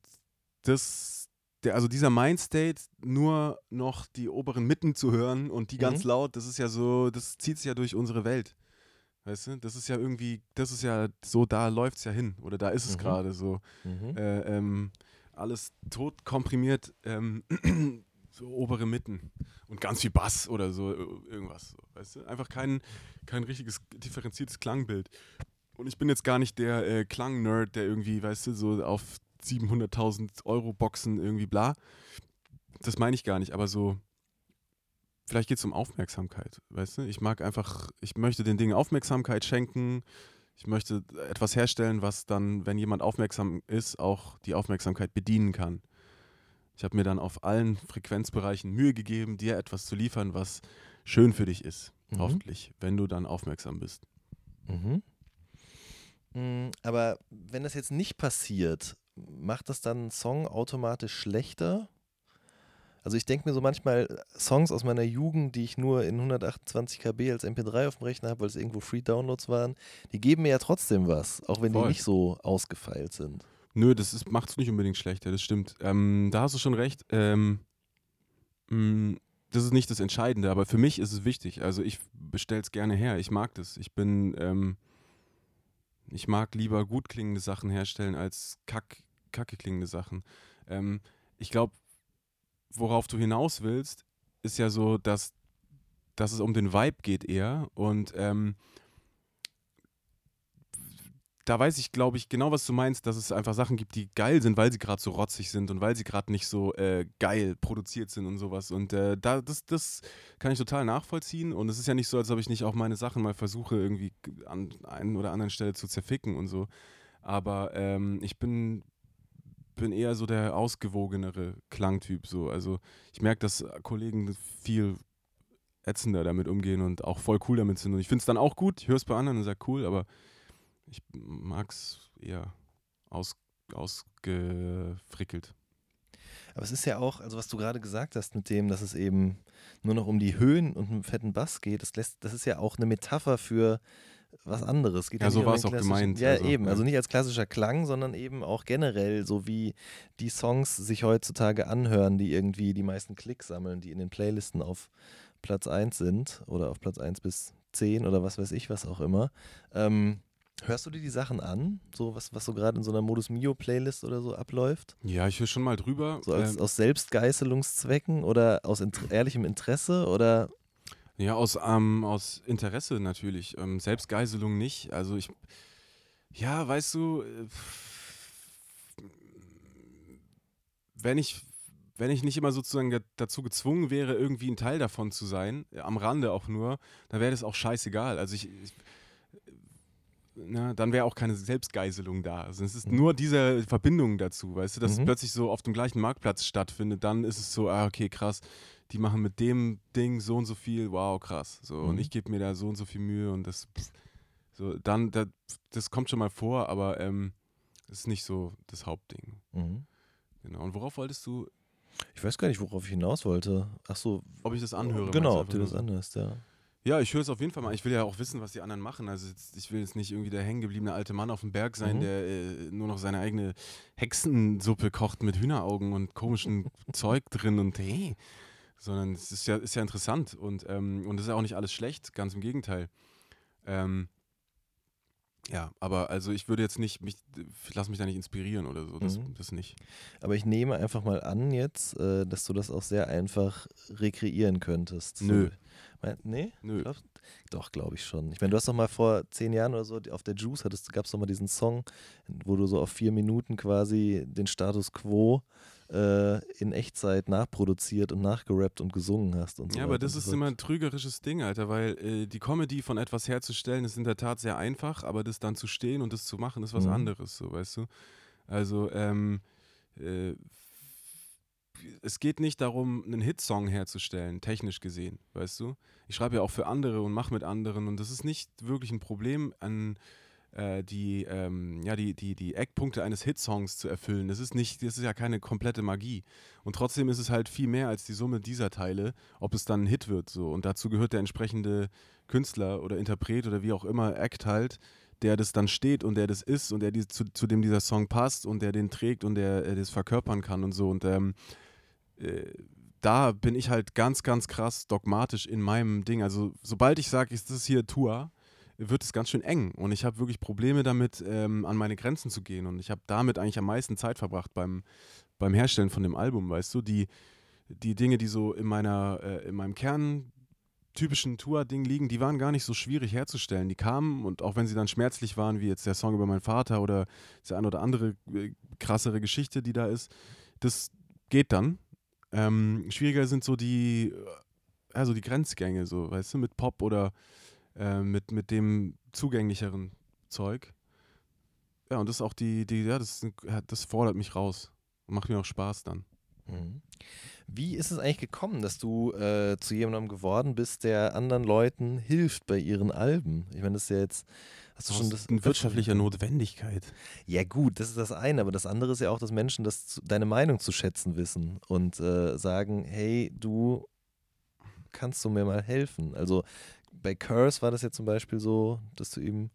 das, der, also dieser Mindstate, nur noch die oberen Mitten zu hören und die mhm. ganz laut, das ist ja so, das zieht sich ja durch unsere Welt. Weißt du, das ist ja irgendwie, das ist ja so, da läuft es ja hin oder da ist es mhm. gerade so.
Mhm.
Äh, ähm, alles tot komprimiert, ähm, so obere Mitten und ganz viel Bass oder so, irgendwas. So, weißt du? Einfach kein, kein richtiges differenziertes Klangbild. Und ich bin jetzt gar nicht der äh, Klang-Nerd, der irgendwie, weißt du, so auf 700.000 Euro Boxen irgendwie bla. Das meine ich gar nicht, aber so, vielleicht geht es um Aufmerksamkeit, weißt du? Ich mag einfach, ich möchte den Dingen Aufmerksamkeit schenken, ich möchte etwas herstellen, was dann, wenn jemand aufmerksam ist, auch die Aufmerksamkeit bedienen kann. Ich habe mir dann auf allen Frequenzbereichen Mühe gegeben, dir etwas zu liefern, was schön für dich ist. Mhm. Hoffentlich, wenn du dann aufmerksam bist.
Mhm. Mm, aber wenn das jetzt nicht passiert, macht das dann einen Song automatisch schlechter? Also ich denke mir so manchmal Songs aus meiner Jugend, die ich nur in 128 KB als MP3 auf dem Rechner habe, weil es irgendwo Free Downloads waren, die geben mir ja trotzdem was, auch wenn Voll. die nicht so ausgefeilt sind.
Nö, das macht es nicht unbedingt schlechter, das stimmt. Ähm, da hast du schon recht. Ähm, mh, mm, das ist nicht das Entscheidende, aber für mich ist es wichtig. Also ich bestelle es gerne her. Ich mag das. Ich bin, ähm, ich mag lieber gut klingende Sachen herstellen als kack, kacke klingende Sachen. Ähm, ich glaube, worauf du hinaus willst, ist ja so, dass, dass es um den Vibe geht eher. Und ähm, da weiß ich, glaube ich, genau, was du meinst, dass es einfach Sachen gibt, die geil sind, weil sie gerade so rotzig sind und weil sie gerade nicht so äh, geil produziert sind und sowas. Und äh, da, das, das kann ich total nachvollziehen. Und es ist ja nicht so, als ob ich nicht auch meine Sachen mal versuche, irgendwie an einer oder anderen Stelle zu zerficken und so. Aber ähm, ich bin, bin eher so der ausgewogenere Klangtyp. So. Also ich merke, dass Kollegen viel ätzender damit umgehen und auch voll cool damit sind. Und ich finde es dann auch gut, ich höre es bei anderen und sage cool, aber ich mag es eher aus, ausgefrickelt.
Aber es ist ja auch, also was du gerade gesagt hast mit dem, dass es eben nur noch um die Höhen und einen fetten Bass geht, das, lässt, das ist ja auch eine Metapher für was anderes.
Geht ja, ja so war es auch gemeint.
Ja, also, eben. Ja. Also nicht als klassischer Klang, sondern eben auch generell, so wie die Songs sich heutzutage anhören, die irgendwie die meisten Klicks sammeln, die in den Playlisten auf Platz 1 sind oder auf Platz 1 bis 10 oder was weiß ich, was auch immer. Ähm, Hörst du dir die Sachen an? So was, was so gerade in so einer Modus Mio Playlist oder so abläuft?
Ja, ich höre schon mal drüber.
So als, ähm, aus Selbstgeißelungszwecken oder aus int ehrlichem Interesse oder?
Ja, aus, ähm, aus Interesse natürlich. Ähm, Selbstgeißelung nicht. Also ich, ja, weißt du, äh, wenn ich, wenn ich nicht immer sozusagen dazu gezwungen wäre, irgendwie ein Teil davon zu sein, am Rande auch nur, dann wäre das auch scheißegal. Also ich, ich na, dann wäre auch keine Selbstgeiselung da. Also es ist mhm. nur diese Verbindung dazu, weißt du, dass mhm. es plötzlich so auf dem gleichen Marktplatz stattfindet, dann ist es so, ah, okay, krass, die machen mit dem Ding so und so viel, wow, krass. So, mhm. und ich gebe mir da so und so viel Mühe und das, so, dann, das, das kommt schon mal vor, aber ähm, ist nicht so das Hauptding. Mhm. Genau. Und worauf wolltest du?
Ich weiß gar nicht, worauf ich hinaus wollte. Ach so.
Ob ich das anhöre.
Genau, ob du das anhörst, ja.
Ja, ich höre es auf jeden Fall mal. Ich will ja auch wissen, was die anderen machen. Also jetzt, ich will jetzt nicht irgendwie der hängengebliebene alte Mann auf dem Berg sein, mhm. der äh, nur noch seine eigene Hexensuppe kocht mit Hühneraugen und komischem Zeug drin und hey. Sondern es ist ja, ist ja interessant und, ähm, und es ist ja auch nicht alles schlecht, ganz im Gegenteil. Ähm, ja, aber also ich würde jetzt nicht, mich, lass mich da nicht inspirieren oder so, das, mhm. das nicht.
Aber ich nehme einfach mal an jetzt, äh, dass du das auch sehr einfach rekreieren könntest.
Nö.
Nee?
Nö.
Glaub, doch, glaube ich schon. Ich meine, du hast doch mal vor zehn Jahren oder so auf der Juice gab es doch mal diesen Song, wo du so auf vier Minuten quasi den Status quo äh, in Echtzeit nachproduziert und nachgerappt und gesungen hast. Und
so ja, aber das ist immer ein trügerisches Ding, Alter, weil äh, die Comedy von etwas herzustellen ist in der Tat sehr einfach, aber das dann zu stehen und das zu machen, ist was mhm. anderes, so weißt du. Also, ähm, äh, es geht nicht darum, einen Hitsong herzustellen, technisch gesehen, weißt du? Ich schreibe ja auch für andere und mache mit anderen und das ist nicht wirklich ein Problem, an äh, die, ähm, ja, die, die, die Eckpunkte eines Hitsongs zu erfüllen. Das ist nicht, das ist ja keine komplette Magie. Und trotzdem ist es halt viel mehr als die Summe dieser Teile, ob es dann ein Hit wird so. Und dazu gehört der entsprechende Künstler oder Interpret oder wie auch immer, Act halt, der das dann steht und der das ist und der die, zu, zu dem dieser Song passt und der den trägt und der, der das verkörpern kann und so. Und ähm, äh, da bin ich halt ganz, ganz krass dogmatisch in meinem Ding. Also sobald ich sage, ist das hier Tour, wird es ganz schön eng und ich habe wirklich Probleme damit, ähm, an meine Grenzen zu gehen und ich habe damit eigentlich am meisten Zeit verbracht beim, beim Herstellen von dem Album, weißt du, die, die Dinge, die so in meiner, äh, in meinem Kern typischen Tour-Ding liegen, die waren gar nicht so schwierig herzustellen. Die kamen und auch wenn sie dann schmerzlich waren, wie jetzt der Song über meinen Vater oder die eine oder andere äh, krassere Geschichte, die da ist, das geht dann. Ähm, schwieriger sind so die, also die Grenzgänge, so, weißt du, mit Pop oder äh, mit, mit dem zugänglicheren Zeug. Ja, und das ist auch die, die ja, das, das fordert mich raus und macht mir auch Spaß dann.
Mhm. Wie ist es eigentlich gekommen, dass du äh, zu jemandem geworden bist, der anderen Leuten hilft bei ihren Alben? Ich meine, das ist ja jetzt,
Aus
schon das
eine wirtschaftliche Notwendigkeit.
Ja gut, das ist das eine, aber das andere ist ja auch, dass Menschen das deine Meinung zu schätzen wissen und äh, sagen, hey, du kannst du mir mal helfen? Also bei Curse war das ja zum Beispiel so, dass du ihm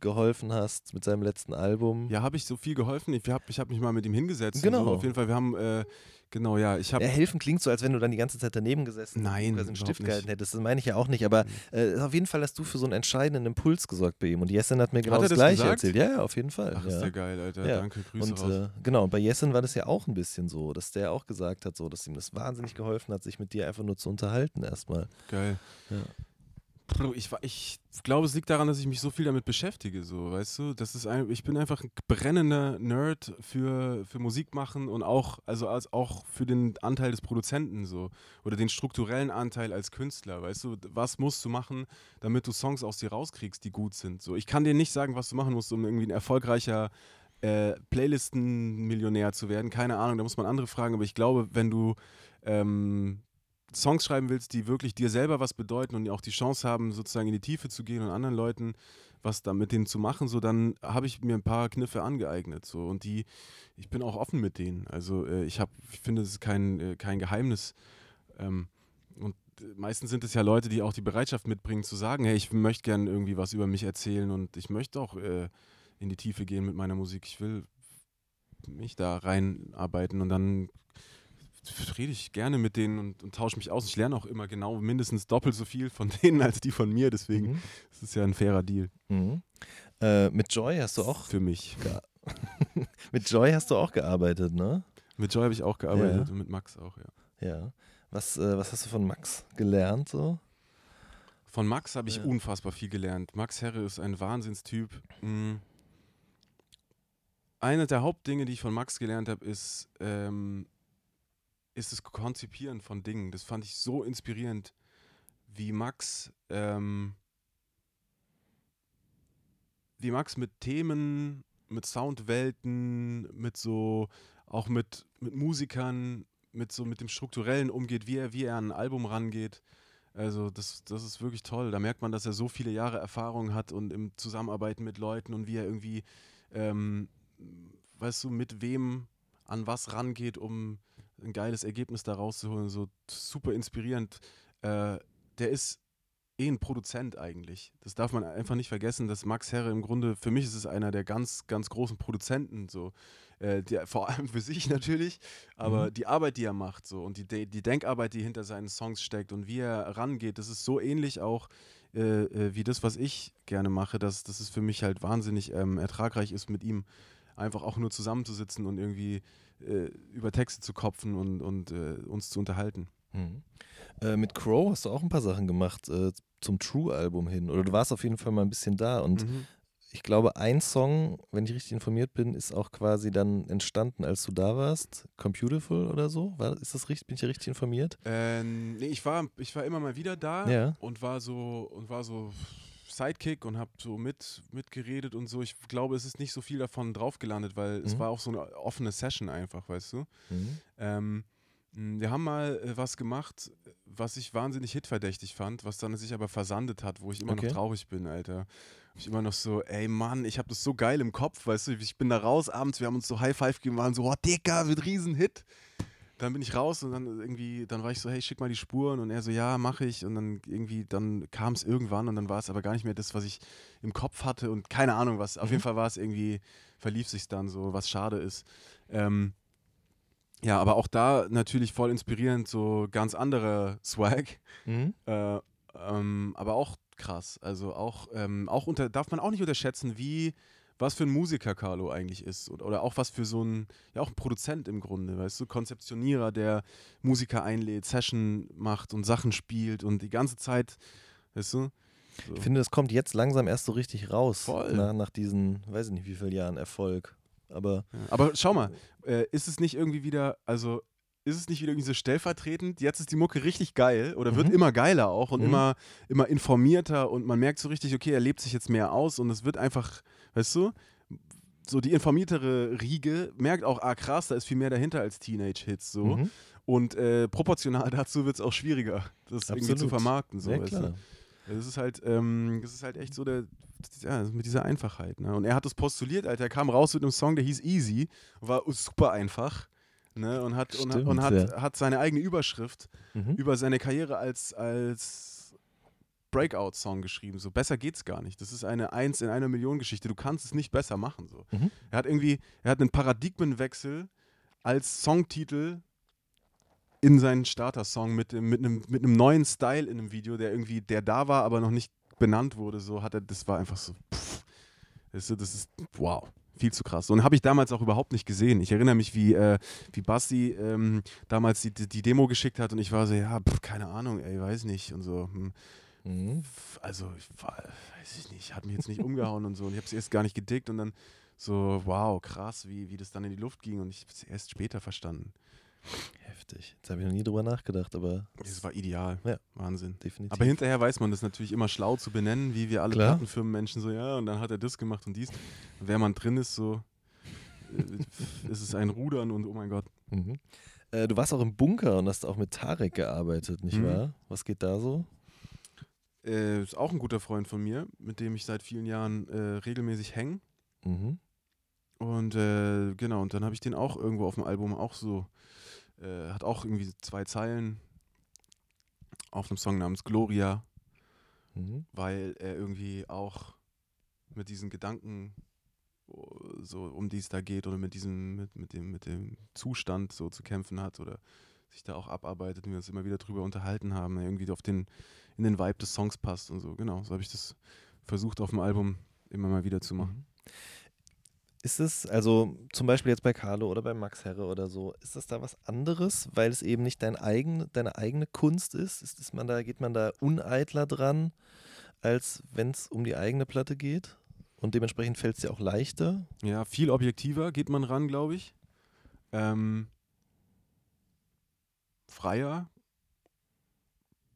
geholfen hast mit seinem letzten Album.
Ja, habe ich so viel geholfen? Ich habe ich hab mich mal mit ihm hingesetzt.
Genau.
So. Auf jeden Fall, wir haben, äh, genau, ja, ich habe.
Ja, helfen klingt so, als wenn du dann die ganze Zeit daneben gesessen
Nein,
oder einen
überhaupt
Stift gehalten hättest. Das meine ich ja auch nicht, aber äh, auf jeden Fall hast du für so einen entscheidenden Impuls gesorgt bei ihm. Und Jessen hat mir genau
er
das
das
Gleiche
gesagt?
erzählt. Ja, ja, auf jeden Fall.
Ach,
ja.
ist der geil, Alter.
Ja.
Danke, Grüße
Und äh, genau, und bei Jessen war das ja auch ein bisschen so, dass der auch gesagt hat, so, dass ihm das wahnsinnig geholfen hat, sich mit dir einfach nur zu unterhalten erstmal.
Geil.
Ja.
Ich, ich glaube, es liegt daran, dass ich mich so viel damit beschäftige, so, weißt du? Das ist ein, ich bin einfach ein brennender Nerd für, für Musik machen und auch, also als auch für den Anteil des Produzenten so. Oder den strukturellen Anteil als Künstler, weißt du? Was musst du machen, damit du Songs aus dir rauskriegst, die gut sind? So. Ich kann dir nicht sagen, was du machen musst, um irgendwie ein erfolgreicher äh, Playlisten-Millionär zu werden. Keine Ahnung, da muss man andere fragen, aber ich glaube, wenn du ähm, Songs schreiben willst, die wirklich dir selber was bedeuten und auch die Chance haben, sozusagen in die Tiefe zu gehen und anderen Leuten was da mit denen zu machen, so dann habe ich mir ein paar Kniffe angeeignet. So und die, ich bin auch offen mit denen. Also äh, ich habe, ich finde, es ist kein, äh, kein Geheimnis. Ähm, und meistens sind es ja Leute, die auch die Bereitschaft mitbringen zu sagen, hey, ich möchte gerne irgendwie was über mich erzählen und ich möchte auch äh, in die Tiefe gehen mit meiner Musik. Ich will mich da reinarbeiten und dann rede ich gerne mit denen und, und tausche mich aus. Ich lerne auch immer genau mindestens doppelt so viel von denen als die von mir. Deswegen
Mhm.
ist es ja ein fairer Deal
Mhm. Äh, mit Joy hast du auch
für mich.
mit Joy hast du auch gearbeitet, ne?
Mit Joy habe ich auch gearbeitet
Ja.
und mit Max auch, ja.
Ja. Was, äh, was hast du von Max gelernt so?
Von Max habe ich
Ja.
unfassbar viel gelernt. Max Herre ist ein Wahnsinnstyp. Mm. Eine der Hauptdinge, die ich von Max gelernt habe, ist, ähm, ist das Konzipieren von Dingen. Das fand ich so inspirierend, wie Max, ähm, wie Max mit Themen, mit Soundwelten, mit so, auch mit, mit Musikern, mit so mit dem Strukturellen umgeht, wie er, wie er an ein Album rangeht. Also das, das ist wirklich toll. Da merkt man, dass er so viele Jahre Erfahrung hat und im Zusammenarbeiten mit Leuten und wie er irgendwie, ähm, weißt du, mit wem an was rangeht, um ein geiles Ergebnis da rauszuholen. So super inspirierend. Äh, der ist eh ein Produzent eigentlich. Das darf man einfach nicht vergessen, dass Max Herre im Grunde, für mich ist es einer der ganz, ganz großen Produzenten, so. Äh, der, vor allem für sich natürlich, aber
Mhm.
die Arbeit, die er macht, so und die, die Denkarbeit, die hinter seinen Songs steckt und wie er rangeht, das ist so ähnlich auch äh, äh, wie das, was ich gerne mache, dass, dass es für mich halt wahnsinnig ähm, ertragreich ist, mit ihm einfach auch nur zusammenzusitzen und irgendwie äh, über Texte zu kopfen und, und äh, uns zu unterhalten.
Mhm. Äh, mit Crow hast du auch ein paar Sachen gemacht äh, zum True-Album hin. Oder du warst auf jeden Fall mal ein bisschen da. Und
Mhm.
ich glaube, ein Song, wenn ich richtig informiert bin, ist auch quasi dann entstanden, als du da warst. Computerful oder so? War, ist das richtig? Bin ich richtig informiert?
Ähm, nee, ich war, ich war immer mal wieder da
Ja.
und war so und war so Sidekick und habe so mit mitgeredet und so. Ich glaube, es ist nicht so viel davon drauf gelandet, weil es
Mhm.
war auch so eine offene Session einfach, weißt du.
Mhm.
Ähm, mh, wir haben mal äh, was gemacht, was ich wahnsinnig hitverdächtig fand, was dann sich aber versandet hat, wo ich immer
Okay.
noch traurig bin, Alter. Ich immer noch so, ey Mann, ich habe das so geil im Kopf, weißt du, ich bin da raus abends, wir haben uns so High Five gegeben, waren so, oh Dicker, wird Riesenhit. Dann bin ich raus und dann irgendwie, dann war ich so, hey, schick mal die Spuren und er so, ja, mache ich und dann irgendwie, dann kam es irgendwann und dann war es aber gar nicht mehr das, was ich im Kopf hatte und keine Ahnung was. Auf
Mhm.
jeden Fall war es irgendwie, verlief sich dann so, was schade ist. Ähm, ja, aber auch da natürlich voll inspirierend, so ganz anderer Swag.
Mhm.
Äh, ähm, aber auch krass. Also auch, ähm, auch unter, darf man auch nicht unterschätzen, wie, was für ein Musiker Carlo eigentlich ist. Oder, auch was für so ein, ja auch ein Produzent im Grunde, weißt du, Konzeptionierer, der Musiker einlädt, Session macht und Sachen spielt und die ganze Zeit, weißt du? So.
Ich finde, das kommt jetzt langsam erst so richtig raus.
Voll.
Nach, nach diesen, weiß ich nicht, wie vielen Jahren Erfolg. Aber
Ja. Aber schau mal, äh, ist es nicht irgendwie wieder, also ist es nicht wieder irgendwie so stellvertretend? Jetzt ist die Mucke richtig geil oder wird
Mhm.
immer geiler auch und
Mhm.
immer, immer informierter und man merkt so richtig, okay, er lebt sich jetzt mehr aus und es wird einfach, weißt du, so die informiertere Riege merkt auch, ah krass, da ist viel mehr dahinter als Teenage-Hits so.
mhm.
Und äh, proportional dazu wird es auch schwieriger, das irgendwie zu
Absolut.
vermarkten. So,
ja,
weißt du? Das ist halt, ähm, das ist halt echt so der, ja, mit dieser Einfachheit. Ne? Und er hat das postuliert, Alter. Er kam raus mit einem Song, der hieß Easy, war super einfach. Ne? Und, hat, und,
Stimmt,
und hat,
ja.
hat seine eigene Überschrift
Mhm.
über seine Karriere als, als Breakout-Song geschrieben. So besser geht's gar nicht. Das ist eine Eins in einer Million Geschichte. Du kannst es nicht besser machen. So.
Mhm.
Er hat irgendwie, er hat einen Paradigmenwechsel als Songtitel in seinen Starter-Song mit, mit, einem, mit einem neuen Style in einem Video, der irgendwie, der da war, aber noch nicht benannt wurde. So hat er, das war einfach so, pff, das, ist- das ist, wow. Viel zu krass. Und habe ich damals auch überhaupt nicht gesehen. Ich erinnere mich, wie, äh, wie Basti ähm, damals die, die Demo geschickt hat und ich war so, ja, pff, keine Ahnung, ey, weiß nicht. Und so, hm.
Mhm.
Also, ich war, weiß ich nicht, hat mich jetzt nicht umgehauen und so. Und ich habe es erst gar nicht gedickt und dann so, wow, krass, wie, wie das dann in die Luft ging und ich habe es erst später verstanden.
Heftig. Jetzt habe ich noch nie drüber nachgedacht, aber
Das war ideal.
Ja.
Wahnsinn.
definitiv.
Aber hinterher weiß man das natürlich immer schlau zu benennen, wie wir alle
Klar.
Plattenfirmenmenschen so, ja, und dann hat er das gemacht und dies. Wer man drin ist, so, äh, ist es ein Rudern und oh mein Gott.
Mhm. Äh, du warst auch im Bunker und hast auch mit Tarek gearbeitet, nicht
Mhm.
wahr? Was geht da so?
Äh, ist auch ein guter Freund von mir, mit dem ich seit vielen Jahren äh, regelmäßig hänge.
Mhm.
Und äh, genau, und dann habe ich den auch irgendwo auf dem Album auch so, äh, hat auch irgendwie zwei Zeilen auf einem Song namens Gloria,
Mhm.
weil er irgendwie auch mit diesen Gedanken oh, so um die es da geht oder mit diesem, mit, mit dem, mit dem Zustand so zu kämpfen hat oder sich da auch abarbeitet und wir uns immer wieder drüber unterhalten haben, irgendwie auf den, in den Vibe des Songs passt und so. Genau, so habe ich das versucht auf dem Album immer mal wieder zu machen.
Ist es, also zum Beispiel jetzt bei Carlo oder bei Max Herre oder so, ist das da was anderes, weil es eben nicht dein eigen, deine eigene Kunst ist? ist es man da, geht man da uneitler dran, als wenn es um die eigene Platte geht? Und dementsprechend fällt es dir auch leichter?
Ja, viel objektiver geht man ran, glaube ich. Ähm, freier.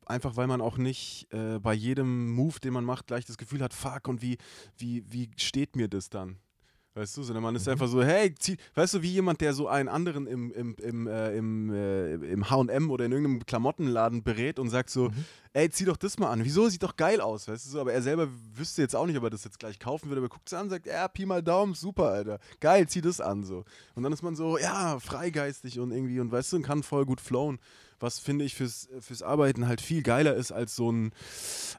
Einfach weil man auch nicht äh, bei jedem Move, den man macht, gleich das Gefühl hat, fuck, und wie, wie, wie steht mir das dann? Weißt du, sondern man ist einfach so, hey, zieh, weißt du, wie jemand, der so einen anderen im, im, im, äh, im, äh, im HM oder in irgendeinem Klamottenladen berät und sagt so,
Mhm.
ey, zieh doch das mal an. Wieso? Sieht doch geil aus, weißt du so. Aber er selber wüsste jetzt auch nicht, ob er das jetzt gleich kaufen würde. Aber er guckt es an und sagt, ja, Pi mal Daumen, super, Alter. Geil, zieh das an, so. Und dann ist man so, ja, freigeistig und irgendwie, und weißt du, und kann voll gut flowen. Was finde ich fürs, fürs Arbeiten halt viel geiler ist als so ein,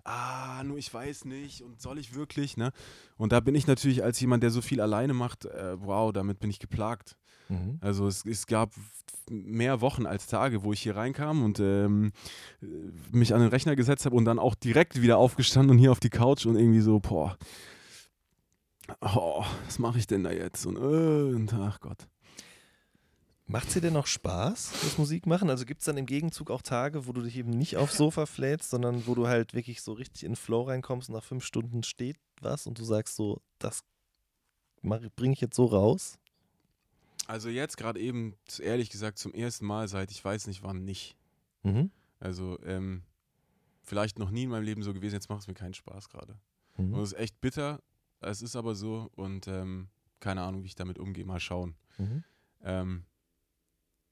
ah, nur ich weiß nicht und soll ich wirklich, ne? Und da bin ich natürlich als jemand, der so viel alleine macht, äh, wow, damit bin ich geplagt.
Mhm.
Also es, es gab mehr Wochen als Tage, wo ich hier reinkam und ähm, äh, mich an den Rechner gesetzt habe und dann auch direkt wieder aufgestanden und hier auf die Couch und irgendwie so, boah, oh, was mache ich denn da jetzt? Und, äh, und ach Gott.
Macht es dir denn noch Spaß, das Musik machen? Also gibt es dann im Gegenzug auch Tage, wo du dich eben nicht aufs Sofa flätst, sondern wo du halt wirklich so richtig in den Flow reinkommst und nach fünf Stunden steht was und du sagst so, das bringe ich jetzt so raus?
Also jetzt gerade eben, ehrlich gesagt, zum ersten Mal seit ich weiß nicht wann nicht.
Mhm.
Also ähm, vielleicht noch nie in meinem Leben so gewesen, jetzt macht es mir keinen Spaß gerade. Und
Mhm.
es ist echt bitter, es ist aber so und ähm, keine Ahnung, wie ich damit umgehe, mal schauen.
Mhm.
Ähm,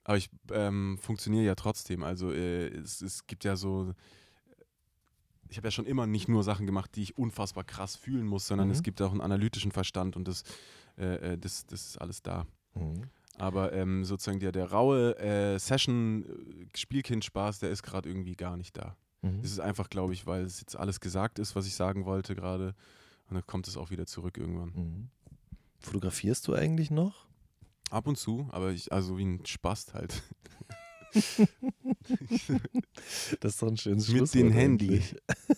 aber ich ähm, funktioniere ja trotzdem. Also äh, es, es gibt ja so, ich habe ja schon immer nicht nur Sachen gemacht, die ich unfassbar krass fühlen muss, sondern
Mhm.
es gibt auch einen analytischen Verstand und das, äh, äh, das, das ist alles da.
Mhm.
Aber ähm, sozusagen der, der raue äh, Session-Spielkind-Spaß, der ist gerade irgendwie gar nicht da.
Mhm.
Es ist einfach, glaube ich, weil es jetzt alles gesagt ist, was ich sagen wollte gerade. Und dann kommt es auch wieder zurück irgendwann.
Mhm. Fotografierst du eigentlich noch?
Ab und zu, aber ich, also wie ein Spast halt.
Das ist doch ein schönes
Mit
Schlusswort
den Handy.
eigentlich.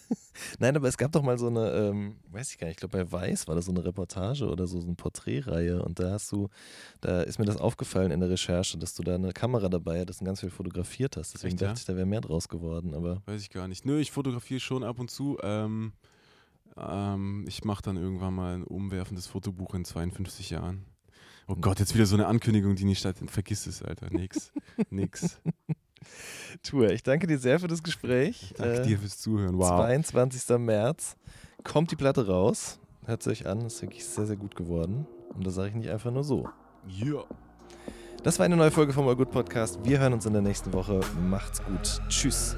Nein, aber es gab doch mal so eine, ähm, weiß ich gar nicht, ich glaube bei Weiß war das so eine Reportage oder so, so eine Porträtreihe und da hast du, da ist mir das aufgefallen in der Recherche, dass du da eine Kamera dabei hattest und ganz viel fotografiert hast. Deswegen
Echt, ja?
dachte ich, da wäre mehr draus geworden, aber
Weiß ich gar nicht. Nö, ich fotografiere schon ab und zu. Ähm, ähm, ich mache dann irgendwann mal ein umwerfendes Fotobuch in 52 Jahren. Oh Gott, jetzt wieder so eine Ankündigung, die nicht stattfindet. Vergiss es, Alter. Nix. Nix.
Tour, ich danke dir sehr für das Gespräch.
Danke
Äh,
dir fürs Zuhören. Wow.
22. März kommt die Platte raus. Hört sie euch an, ist wirklich sehr, sehr gut geworden. Und das sage ich nicht einfach nur so.
Yeah.
Das war eine neue Folge vom All Good Podcast. Wir hören uns in der nächsten Woche. Macht's gut. Tschüss.